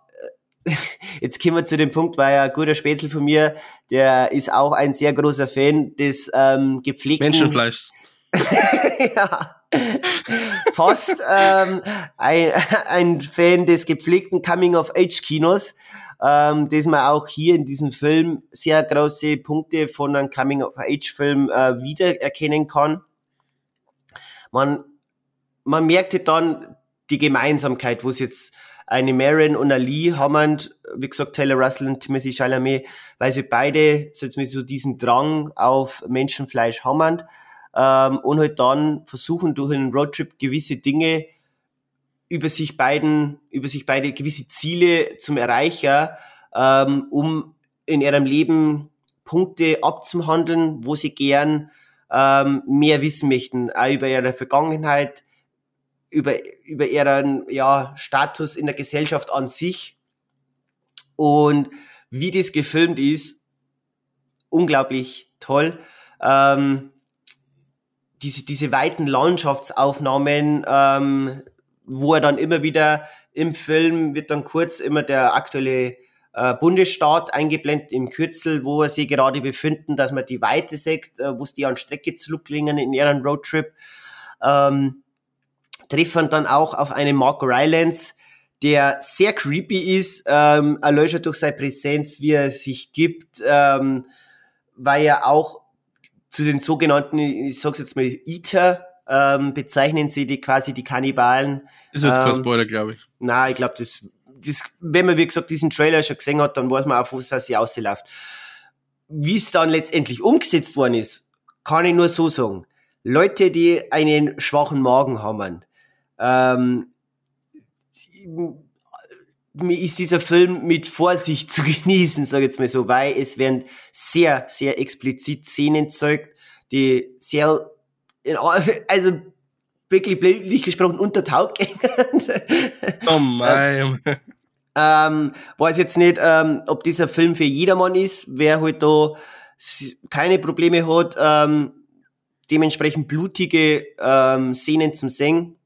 [LAUGHS] jetzt kommen wir zu dem Punkt, weil ein guter Spätzle von mir, der ist auch ein sehr großer Fan des ähm, gepflegten... Menschenfleischs. [LAUGHS] ja. Fast ähm, ein, ein Fan des gepflegten Coming-of-Age-Kinos, ähm, dass man auch hier in diesem Film sehr große Punkte von einem Coming-of-Age-Film äh, wiedererkennen kann. Man, man merkte dann die Gemeinsamkeit, wo es jetzt eine Marin und eine Lee haben, wie gesagt, Taylor Russell und Timothy Chalamet, weil sie beide so, so diesen Drang auf Menschenfleisch haben ähm, und halt dann versuchen durch einen Roadtrip gewisse Dinge über sich beiden, über sich beide gewisse Ziele zum Erreichen, ähm, um in ihrem Leben Punkte abzuhandeln, wo sie gern ähm, mehr wissen möchten, auch über ihre Vergangenheit, über, über ihren ja, Status in der Gesellschaft an sich. Und wie das gefilmt ist, unglaublich toll. Ähm, diese, diese weiten Landschaftsaufnahmen, ähm, wo er dann immer wieder im Film wird dann kurz immer der aktuelle äh, Bundesstaat eingeblendet im Kürzel, wo er sie gerade befinden, dass man die Weite sieht, äh, wo es die an Strecke zurücklingen in ihren Roadtrip. Ähm, treffen dann auch auf einen Mark Rylance, der sehr creepy ist, ähm, erlöscht durch seine Präsenz, wie er sich gibt, ähm, weil er auch zu den sogenannten, ich sag's jetzt mal, Eater ähm, bezeichnen sie die quasi die Kannibalen. Ist jetzt kein Ähm, Spoiler, glaube ich. Na, ich glaube, das, das, wenn man wie gesagt diesen Trailer schon gesehen hat, dann weiß man auch, was das ausläuft. Wie es dann letztendlich umgesetzt worden ist, kann ich nur so sagen. Leute, die einen schwachen Magen haben, ähm, mir ist dieser Film mit Vorsicht [LAUGHS] zu genießen, sage ich jetzt mal so, weil es werden sehr, sehr explizit Szenen gezeigt, die sehr, [LAUGHS] also wirklich bildlich gesprochen unter Taub gehen. Oh [LAUGHS] mein. Ähm, weiß jetzt nicht, ähm, ob dieser Film für jedermann ist, wer halt da keine Probleme hat, ähm, dementsprechend blutige ähm, Szenen zum Singen.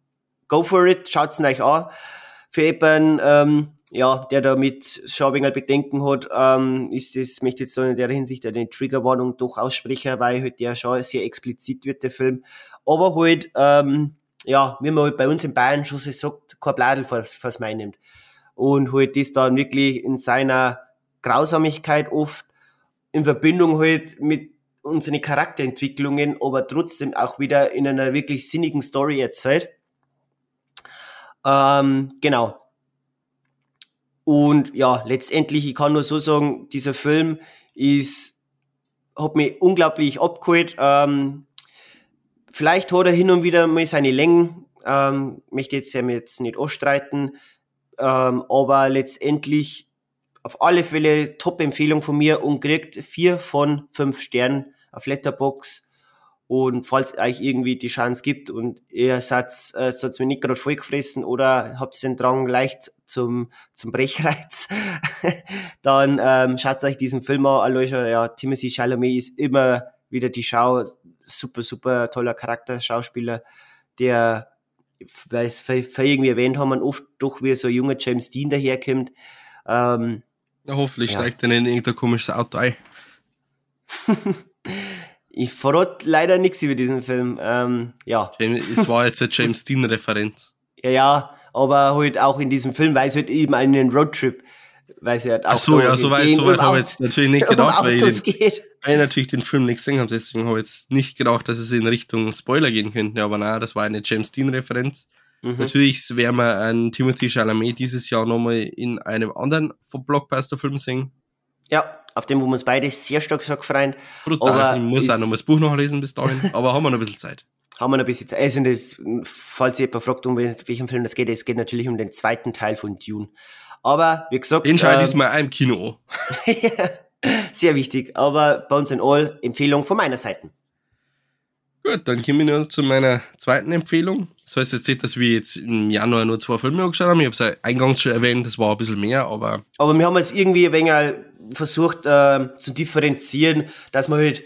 Go for it, schaut's euch an. Für jemanden, ähm, ja, der da mit Schaubinger Bedenken hat, ähm, ist das, möchte ich jetzt so in der Hinsicht eine Triggerwarnung doch aussprechen, weil halt der schon sehr explizit wird, der Film. Aber halt, ähm, ja, wie man halt bei uns in Bayern schon so sagt, kein Bladel fürs, fürs Main nimmt und halt das dann wirklich in seiner Grausamigkeit oft in Verbindung halt mit unseren Charakterentwicklungen, aber trotzdem auch wieder in einer wirklich sinnigen Story erzählt. Ähm, genau. Und ja, letztendlich, ich kann nur so sagen, dieser Film ist, hat mich unglaublich abgeholt. Ähm, vielleicht hat er hin und wieder mal seine Längen, ähm, möchte jetzt ja jetzt nicht ausstreiten, ähm, aber letztendlich auf alle Fälle Top-Empfehlung von mir und kriegt vier von fünf Sternen auf Letterbox. Und falls euch irgendwie die Chance gibt und ihr seid, äh, seid mir nicht gerade vollgefressen oder habt den Drang leicht zum, zum Brechreiz, [LAUGHS] dann ähm, schaut euch diesen Film an. Aloysia, ja, Timothy Chalamet ist immer wieder die Schau. Super, super toller Charakter, Schauspieler, der, weil es für, irgendwie erwähnt haben, man oft doch wie so ein junger James Dean daherkommt. Ähm, Ja, hoffentlich Ja. steigt er in irgendein komisches Auto ein. [LAUGHS] ich verrate leider nichts über diesen Film. Ähm, ja, James, es war jetzt eine [LAUGHS] James Dean-Referenz. ja, ja, aber halt auch in diesem Film, weil es halt eben einen Roadtrip, weil es halt auch Ach so, ja, um so weit, den- so weit um habe ich jetzt natürlich nicht [LAUGHS] um gedacht, weil Autos ich, geht. weil ich natürlich den Film nicht gesehen habe. Deswegen habe ich jetzt nicht gedacht, dass es in Richtung Spoiler gehen könnte. Aber nein, das war eine James Dean-Referenz. Mhm. Natürlich werden wir einen Timothy Chalamet dieses Jahr nochmal in einem anderen Blockbuster-Film sehen. Ja, auf dem, wo wir uns beide sehr stark stark freuen, Brutal. Aber ich muss auch noch mal das Buch nachlesen bis dahin. [LAUGHS] Aber haben wir noch ein bisschen Zeit. haben wir noch ein bisschen Zeit. Also das, falls ihr jemand fragt, um welchen Film das geht, es geht natürlich um den zweiten Teil von Dune. Aber, wie gesagt, Den ich ähm, auch im Kino [LAUGHS] sehr wichtig. Aber bei uns in All Empfehlung von meiner Seite. Gut, dann kommen wir nur zu meiner zweiten Empfehlung. Das heißt jetzt nicht, dass wir jetzt im Januar nur zwei Filme angeschaut haben. Ich habe es ja eingangs schon erwähnt, das war ein bisschen mehr, aber Aber wir haben jetzt irgendwie ein wenig versucht äh, zu differenzieren, dass wir halt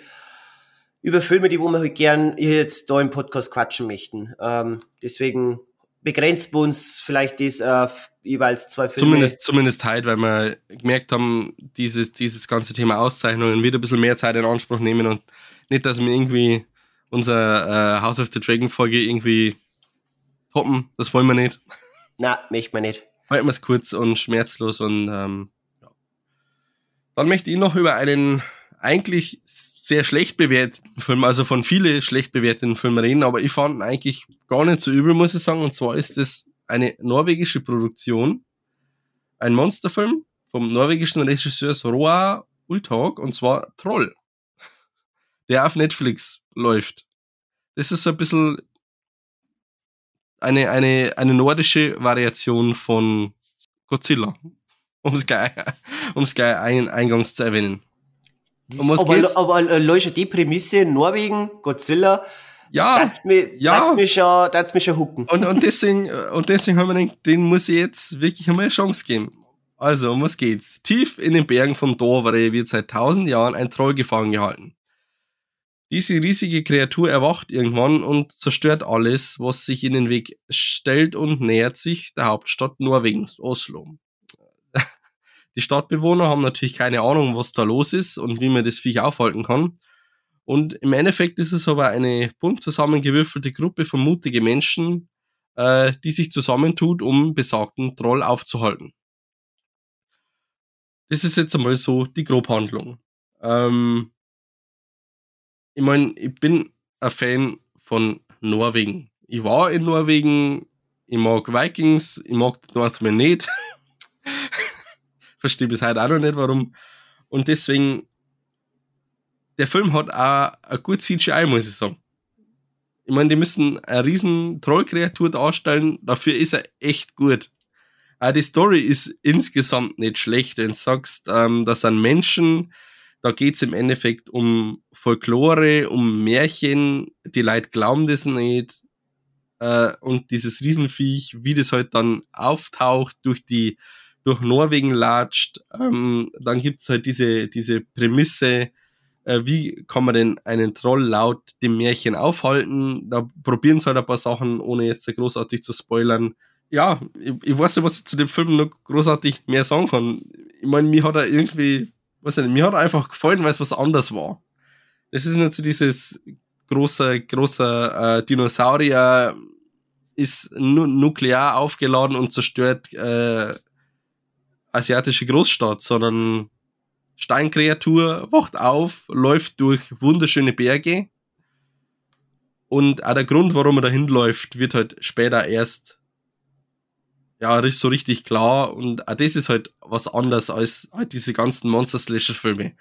über Filme, die wo wir halt gern jetzt da im Podcast quatschen möchten. Ähm, deswegen begrenzt wir uns vielleicht das auf jeweils zwei Filme. zumindest, zumindest halt, weil wir gemerkt haben, dieses, dieses ganze Thema Auszeichnungen wird ein bisschen mehr Zeit in Anspruch nehmen und nicht, dass wir irgendwie unser äh, House of the Dragon Folge irgendwie toppen. Das wollen wir nicht. Na, möchte man nicht. Halten wir es kurz und schmerzlos und ähm, ja. Dann möchte ich noch über einen eigentlich sehr schlecht bewerteten Film, also von vielen schlecht bewerteten Filmen reden, aber ich fand ihn eigentlich gar nicht so übel, muss ich sagen. Und zwar ist es eine norwegische Produktion, ein Monsterfilm vom norwegischen Regisseur Roa Ultag und zwar Troll, der auf Netflix läuft. Das ist so ein bisschen eine, eine, eine nordische Variation von Godzilla. [LAUGHS] Um es gleich, um's gleich ein, eingangs zu erwähnen. Um was aber, geht's? aber äh, Leute, die Prämisse, Norwegen, Godzilla, ja, das mich, ja. Das mich schon, das mich schon hucken. Und, und deswegen, und deswegen haben wir gedacht, den muss ich jetzt wirklich einmal eine Chance geben. Also, um was geht's? Tief in den Bergen von Dovre wird seit tausend Jahren ein Troll gefangen gehalten. Diese riesige Kreatur erwacht irgendwann und zerstört alles, was sich in den Weg stellt und nähert sich der Hauptstadt Norwegens, Oslo. [LAUGHS] Die Stadtbewohner haben natürlich keine Ahnung, was da los ist und wie man das Viech aufhalten kann. Und im Endeffekt ist es aber eine bunt zusammengewürfelte Gruppe von mutigen Menschen, äh, die sich zusammentut, um besagten Troll aufzuhalten. Das ist jetzt einmal so die Grobhandlung. Ähm, ich meine, ich bin ein Fan von Norwegen. Ich war in Norwegen, ich mag Vikings, ich mag Northmen nicht. [LAUGHS] Verstehe bis heute auch noch nicht, warum. Und deswegen der Film hat auch ein gut CGI, muss ich sagen. Ich meine, die müssen eine riesen Trollkreatur darstellen, dafür ist er echt gut. Auch die Story ist insgesamt nicht schlecht, wenn du sagst, ähm, dass ein Menschen, da geht es im Endeffekt um Folklore, um Märchen, die Leute glauben das nicht. Äh, und dieses Riesenviech, wie das halt dann auftaucht, durch die, durch Norwegen latscht, ähm, dann gibt's halt diese, diese Prämisse, äh, wie kann man denn einen Troll laut dem Märchen aufhalten. Da probieren sie halt ein paar Sachen, ohne jetzt großartig zu spoilern. Ja, ich, ich weiß nicht, was ich zu dem Film noch großartig mehr sagen kann. Ich meine, mir hat er irgendwie, weiß nicht, mir hat einfach gefallen, weil es was anderes war. Das ist nicht so dieses große, große äh, Dinosaurier ist nu nuklear aufgeladen und zerstört äh, asiatische Großstadt, sondern Steinkreatur wacht auf, läuft durch wunderschöne Berge. Und auch der Grund, warum er dahin läuft, wird halt später erst ja, so richtig klar. Und auch das ist halt was anderes als halt diese ganzen Monster-Slasher-Filme.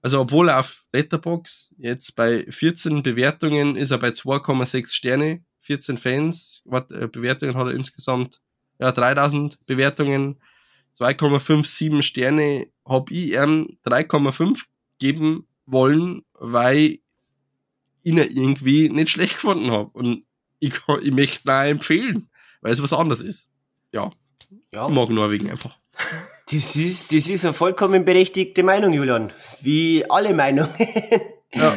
Also, obwohl er auf Letterbox jetzt bei 14 Bewertungen ist er bei 2,6 Sterne, 14 Fans, äh, Bewertungen hat er insgesamt, ja, 3000 Bewertungen. 2,57 Sterne habe ich ihm 3,5 geben wollen, weil ich ihn irgendwie nicht schlecht gefunden habe. Und ich, ich möchte ihn empfehlen, weil es was anderes ist. Ja. ja. Ich mag Norwegen einfach. Das ist, das ist eine vollkommen berechtigte Meinung, Julian. Wie alle Meinungen. Ja.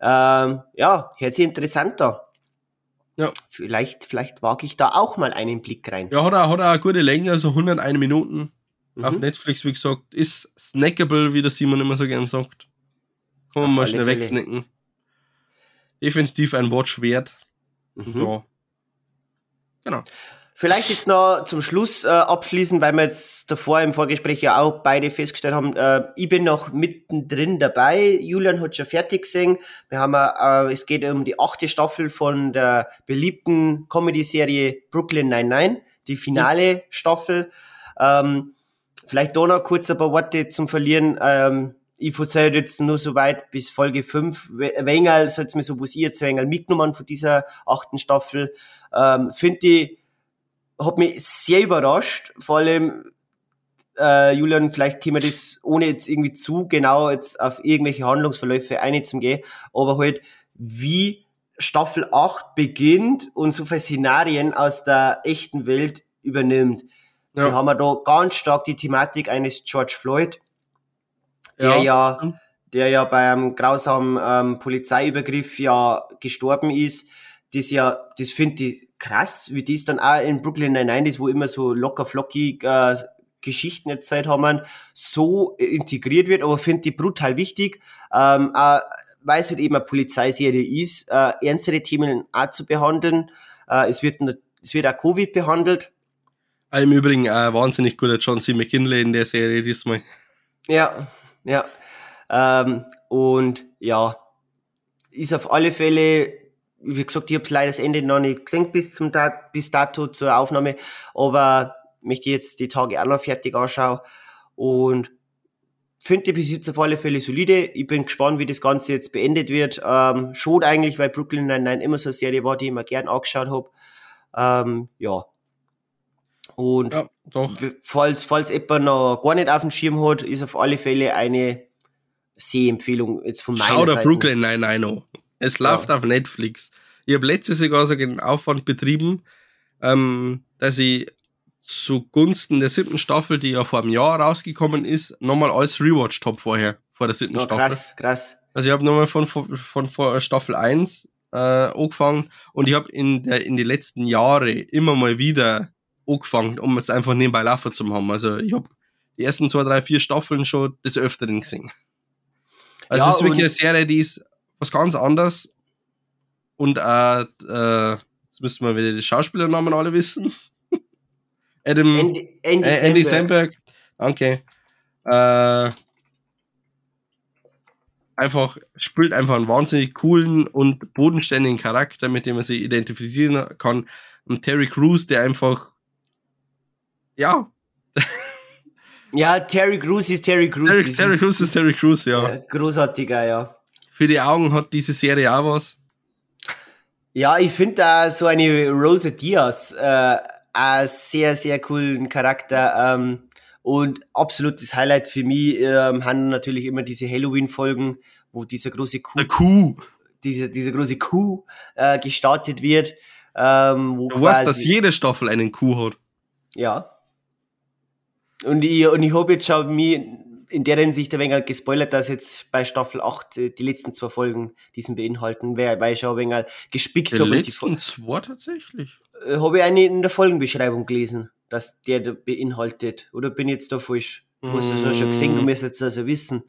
[LAUGHS] ähm, ja, hört sich interessant da. Ja. Vielleicht, vielleicht wage ich da auch mal einen Blick rein. Ja, hat er, hat er eine gute Länge, also 101 Minuten. Mhm. Auf Netflix, wie gesagt, ist snackable, wie der Simon immer so gern sagt. Kann man mal schnell Fälle. wegsnacken. Definitiv ein Watch wert. Mhm. Ja. Genau. Vielleicht jetzt noch zum Schluss äh, abschließen, weil wir jetzt davor im Vorgespräch ja auch beide festgestellt haben, äh, ich bin noch mittendrin dabei. Julian hat schon fertig gesehen. Wir haben, äh, es geht um die achte Staffel von der beliebten Comedy-Serie Brooklyn 99, die finale mhm. Staffel. Ähm, vielleicht da noch kurz ein paar Worte zum Verlieren. Ähm, ich verzeihe jetzt nur so weit bis Folge 5. Wengel, so jetzt mir so, was ich jetzt Wengel mitgenommen von dieser achten Staffel. Ähm, Finde ich, hat mich sehr überrascht, vor allem äh, Julian, vielleicht können wir das ohne jetzt irgendwie zu genau jetzt auf irgendwelche Handlungsverläufe einzugehen, aber halt wie Staffel 8 beginnt und so viele Szenarien aus der echten Welt übernimmt. Ja. Wir haben da ganz stark die Thematik eines George Floyd, der ja, ja der ja beim grausamen ähm, Polizeiübergriff ja gestorben ist. Das ja, das finde ich krass, wie die es dann auch in Brooklyn Nine-Nine ist, wo immer so locker flockig äh, Geschichten erzählt haben, so integriert wird, aber finde die brutal wichtig, ähm, äh, weil es halt eben eine Polizeiserie ist, äh, ernstere Themen auch zu behandeln. Äh, es, wird, es wird auch Covid behandelt. Im Übrigen ein wahnsinnig guter John C. McKinley in der Serie diesmal. Ja, ja. Ähm, und ja, ist auf alle Fälle wie gesagt, ich habe leider das Ende noch nicht gesehen bis zum Dat bis dato zur Aufnahme, aber möchte jetzt die Tage auch noch fertig anschauen. Und finde die bis jetzt auf alle Fälle solide. Ich bin gespannt, wie das Ganze jetzt beendet wird. Ähm, schon eigentlich, weil Brooklyn Nine-Nine immer so eine Serie war, die ich mir gern angeschaut habe. Ähm, ja. Und Ja, doch. falls, falls jemand noch gar nicht auf dem Schirm hat, ist auf alle Fälle eine Sehempfehlung jetzt von meiner Schau der Seite. Brooklyn nein nein an. Es läuft auf Netflix. Ich habe letztes sogar so den Aufwand betrieben, ähm, dass ich zugunsten der siebten Staffel, die ja vor einem Jahr rausgekommen ist, nochmal alles rewatcht habe vorher, vor der siebten Ja, Staffel. krass, krass. Also ich habe nochmal von, von, von, Staffel 1 äh, angefangen und ich habe in, der- in die letzten Jahre immer mal wieder angefangen, um es einfach nebenbei laufen zu haben. Also ich habe die ersten zwei, drei, vier Staffeln schon des Öfteren gesehen. Also Ja, es ist wirklich eine Serie, die ist was ganz anderes und äh, äh, jetzt müssten wir wieder die Schauspielernamen alle wissen. [LAUGHS] Adam, Andy, Andy, äh, Andy Samberg. Danke. Äh, einfach spielt einfach einen wahnsinnig coolen und bodenständigen Charakter, mit dem man sich identifizieren kann. Und Terry Crews, der einfach ja, Ja, Terry Crews ist Terry Crews. Terry, Terry Crews ist Terry Crews, ja. großartiger, ja. Für die Augen hat diese Serie auch was. Ja, ich finde da so eine Rosa Diaz äh, einen sehr, sehr coolen Charakter. Ähm, und absolutes Highlight für mich ähm, haben natürlich immer diese Halloween-Folgen, wo dieser große Kuh, Eine Kuh. diese, diese große Kuh äh, gestartet wird. Ähm, wo Du weißt, dass jede Staffel einen Kuh hat. Ja. Und ich, und ich habe jetzt schon mich in der Hinsicht ein wenig gespoilert, dass jetzt bei Staffel 8 äh, die letzten zwei Folgen diesen beinhalten, weil ich schon ein wenig gespickt Die habe. die letzten zwei tatsächlich. äh, habe ich eine in der Folgenbeschreibung gelesen, dass der beinhaltet. Oder bin ich jetzt da falsch? Du hast es ja schon gesehen, du Mm. müsstest es also wissen.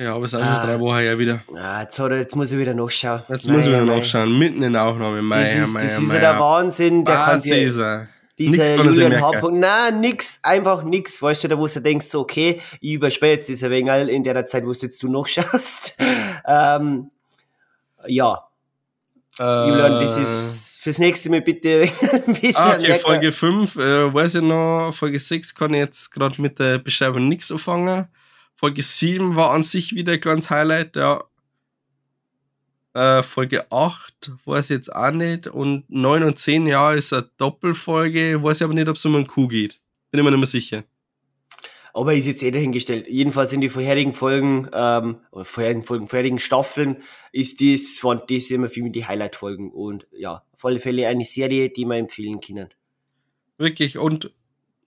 Ja, aber es ist auch Ah. schon drei Wochen her wieder. Ah, jetzt, hat er, jetzt muss ich wieder nachschauen. Jetzt muss ich Mei, wieder mei. nachschauen. Mitten in der Aufnahme. Das Mei, ist, mei, das ist mei, ja der Wahnsinn. Der Wahnsinn ist kann er sich Julian merken. H. Nein, nix, einfach nix. Weißt du, da wo du denkst, okay, ich überspähe jetzt diese Wenger in der Zeit, wo du jetzt du noch [LAUGHS] schaust. ähm, ja, Julian, das Äh, ist fürs nächste Mal bitte [LAUGHS] ein bisschen Ah, okay, merken. Folge 5, äh, weiß ich noch, Folge 6 kann ich jetzt gerade mit der Beschreibung nichts anfangen. Folge 7 war an sich wieder kleines Highlight, ja. Äh, Folge 8 weiß ich jetzt auch nicht. Und 9 und 10, ja, ist eine Doppelfolge. Weiß ich aber nicht, ob es um einen Kuh geht. Bin ich mir nicht mehr sicher. Aber ist jetzt eh dahingestellt. Jedenfalls in die vorherigen Folgen, ähm, oder vorherigen Folgen, vorherigen Staffeln, ist dies, waren das immer für mich die Highlight-Folgen. Und ja, auf alle Fälle eine Serie, die man empfehlen können. Wirklich. Und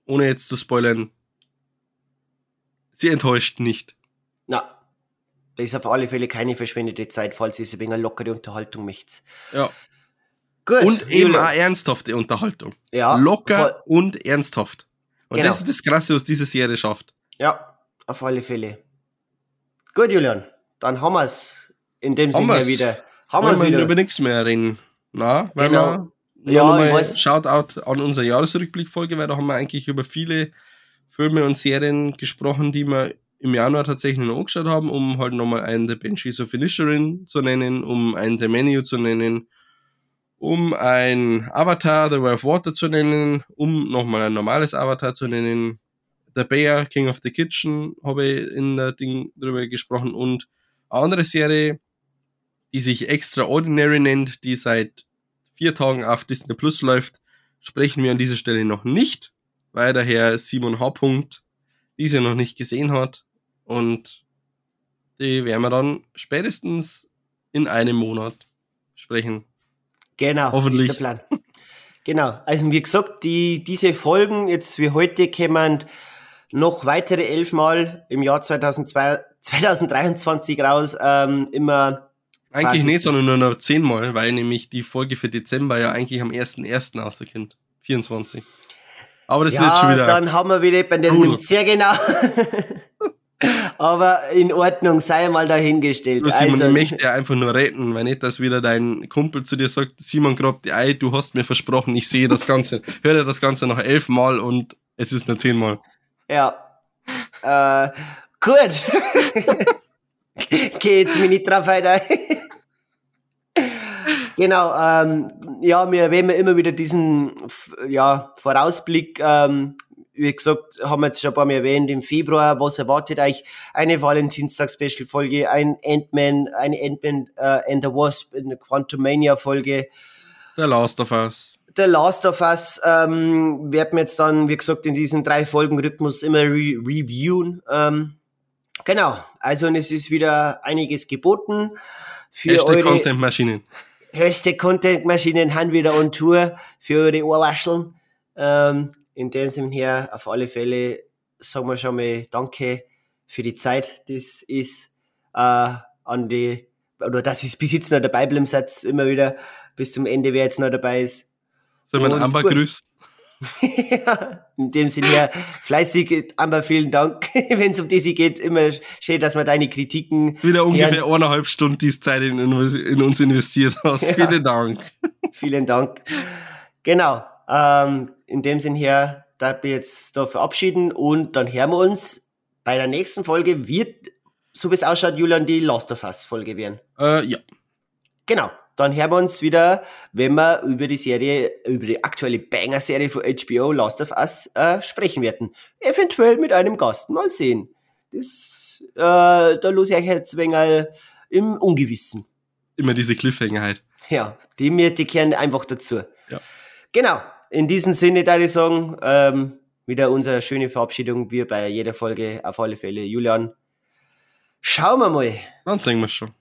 ohne jetzt zu spoilern, sie enttäuscht nicht. Na, das ist auf alle Fälle keine verschwendete Zeit, falls ihr ein wenig lockere Unterhaltung möchtet. Ja. Gut. Und eben auch ernsthafte Unterhaltung. ja, Locker und ernsthaft. Und Genau. das ist das Krasse, was diese Serie schafft. Ja, auf alle Fälle. Gut, Julian, dann haben wir es in dem Sinne wir's. wieder. Haben wir wieder. über nichts mehr reden. Na, weil Genau. wir Ja, ja, ich mal weiß. Shoutout an unsere Jahresrückblickfolge, weil da haben wir eigentlich über viele Filme und Serien gesprochen, die wir im Januar tatsächlich noch angeschaut haben, um halt nochmal einen der Banshees of Inisherin zu nennen, um einen der Menu zu nennen, um ein Avatar, The Way of Water zu nennen, um nochmal ein normales Avatar zu nennen, The Bear, King of the Kitchen, habe ich in der Ding drüber gesprochen und eine andere Serie, die sich Extraordinary nennt, die seit vier Tagen auf Disney Plus läuft, sprechen wir an dieser Stelle noch nicht, weil der Herr Simon H. Diese noch nicht gesehen hat und die werden wir dann spätestens in einem Monat sprechen. Genau, Hoffentlich. ist der Plan. genau, also wie gesagt, die, diese Folgen jetzt wie heute kämen noch weitere elfmal im Jahr 2002, 2023 raus, ähm, immer Eigentlich nicht, sondern nur noch zehnmal, weil nämlich die Folge für Dezember ja eigentlich am 1.1. rauskommt. 24. Aber das ist jetzt schon ja, wieder. dann haben wir wieder bei den sehr genau. [LAUGHS] Aber in Ordnung, sei mal dahingestellt. Du, Simon, also, ich möchte ja einfach nur retten, weil nicht, dass wieder dein Kumpel zu dir sagt, Simon grabt die Ei, du hast mir versprochen, ich sehe das Ganze, [LAUGHS] höre das Ganze noch elfmal und es ist nur zehnmal. Ja. Äh, gut. [LAUGHS] Geh jetzt mich nicht drauf weiter. [LAUGHS] genau, ähm, ja, wir erwähnen immer wieder diesen ja, Vorausblick, ähm, wie gesagt, haben wir jetzt schon ein paar Mal erwähnt, im Februar, was erwartet euch? Eine Valentinstag-Special-Folge, ein Ant-Man, eine Ant-Man äh, and the Wasp, eine Quantumania-Folge. Der Last of Us. The Last of Us ähm, werden wir jetzt dann, wie gesagt, in diesem drei Folgen Rhythmus immer re reviewen. Ähm, genau, also es ist wieder einiges geboten für Hashtag Content-Maschinen. Hashtag Content-Maschinen haben wieder on Tour für eure Ohrwascheln. Ähm, in dem Sinne her, auf alle Fälle sagen wir schon mal Danke für die Zeit. Das ist äh, an die, oder das ist bis jetzt noch dabei bleiben, Satz immer wieder bis zum Ende, wer jetzt noch dabei ist. Soll man Amber grüßen? [LAUGHS] [LAUGHS] ja, in dem Sinne her, fleißig, Amber, vielen Dank, [LAUGHS] wenn es um diese geht. Immer schön, dass man deine Kritiken. Wieder ungefähr hören. eineinhalb Stunden die Zeit in, in, uns investiert hast. Ja. Vielen Dank. Vielen Dank. Genau. Ähm, in dem Sinne her, da wir jetzt da verabschieden und dann hören wir uns bei der nächsten Folge. Wird, so wie es ausschaut, Julian, die Last of Us Folge werden. Äh, ja. Genau dann hören wir uns wieder, wenn wir über die Serie, über die aktuelle Banger-Serie von HBO Last of Us äh, sprechen werden. Eventuell mit einem Gast. Mal sehen. Das, äh, da los ich jetzt wenig im Ungewissen. Immer diese Cliffhanger halt. Ja, die die kehren einfach dazu. Ja. Genau. In diesem Sinne, ich sagen, ähm, wieder unsere schöne Verabschiedung, wie bei jeder Folge auf alle Fälle. Julian, schauen wir mal. Dann sehen wir schon.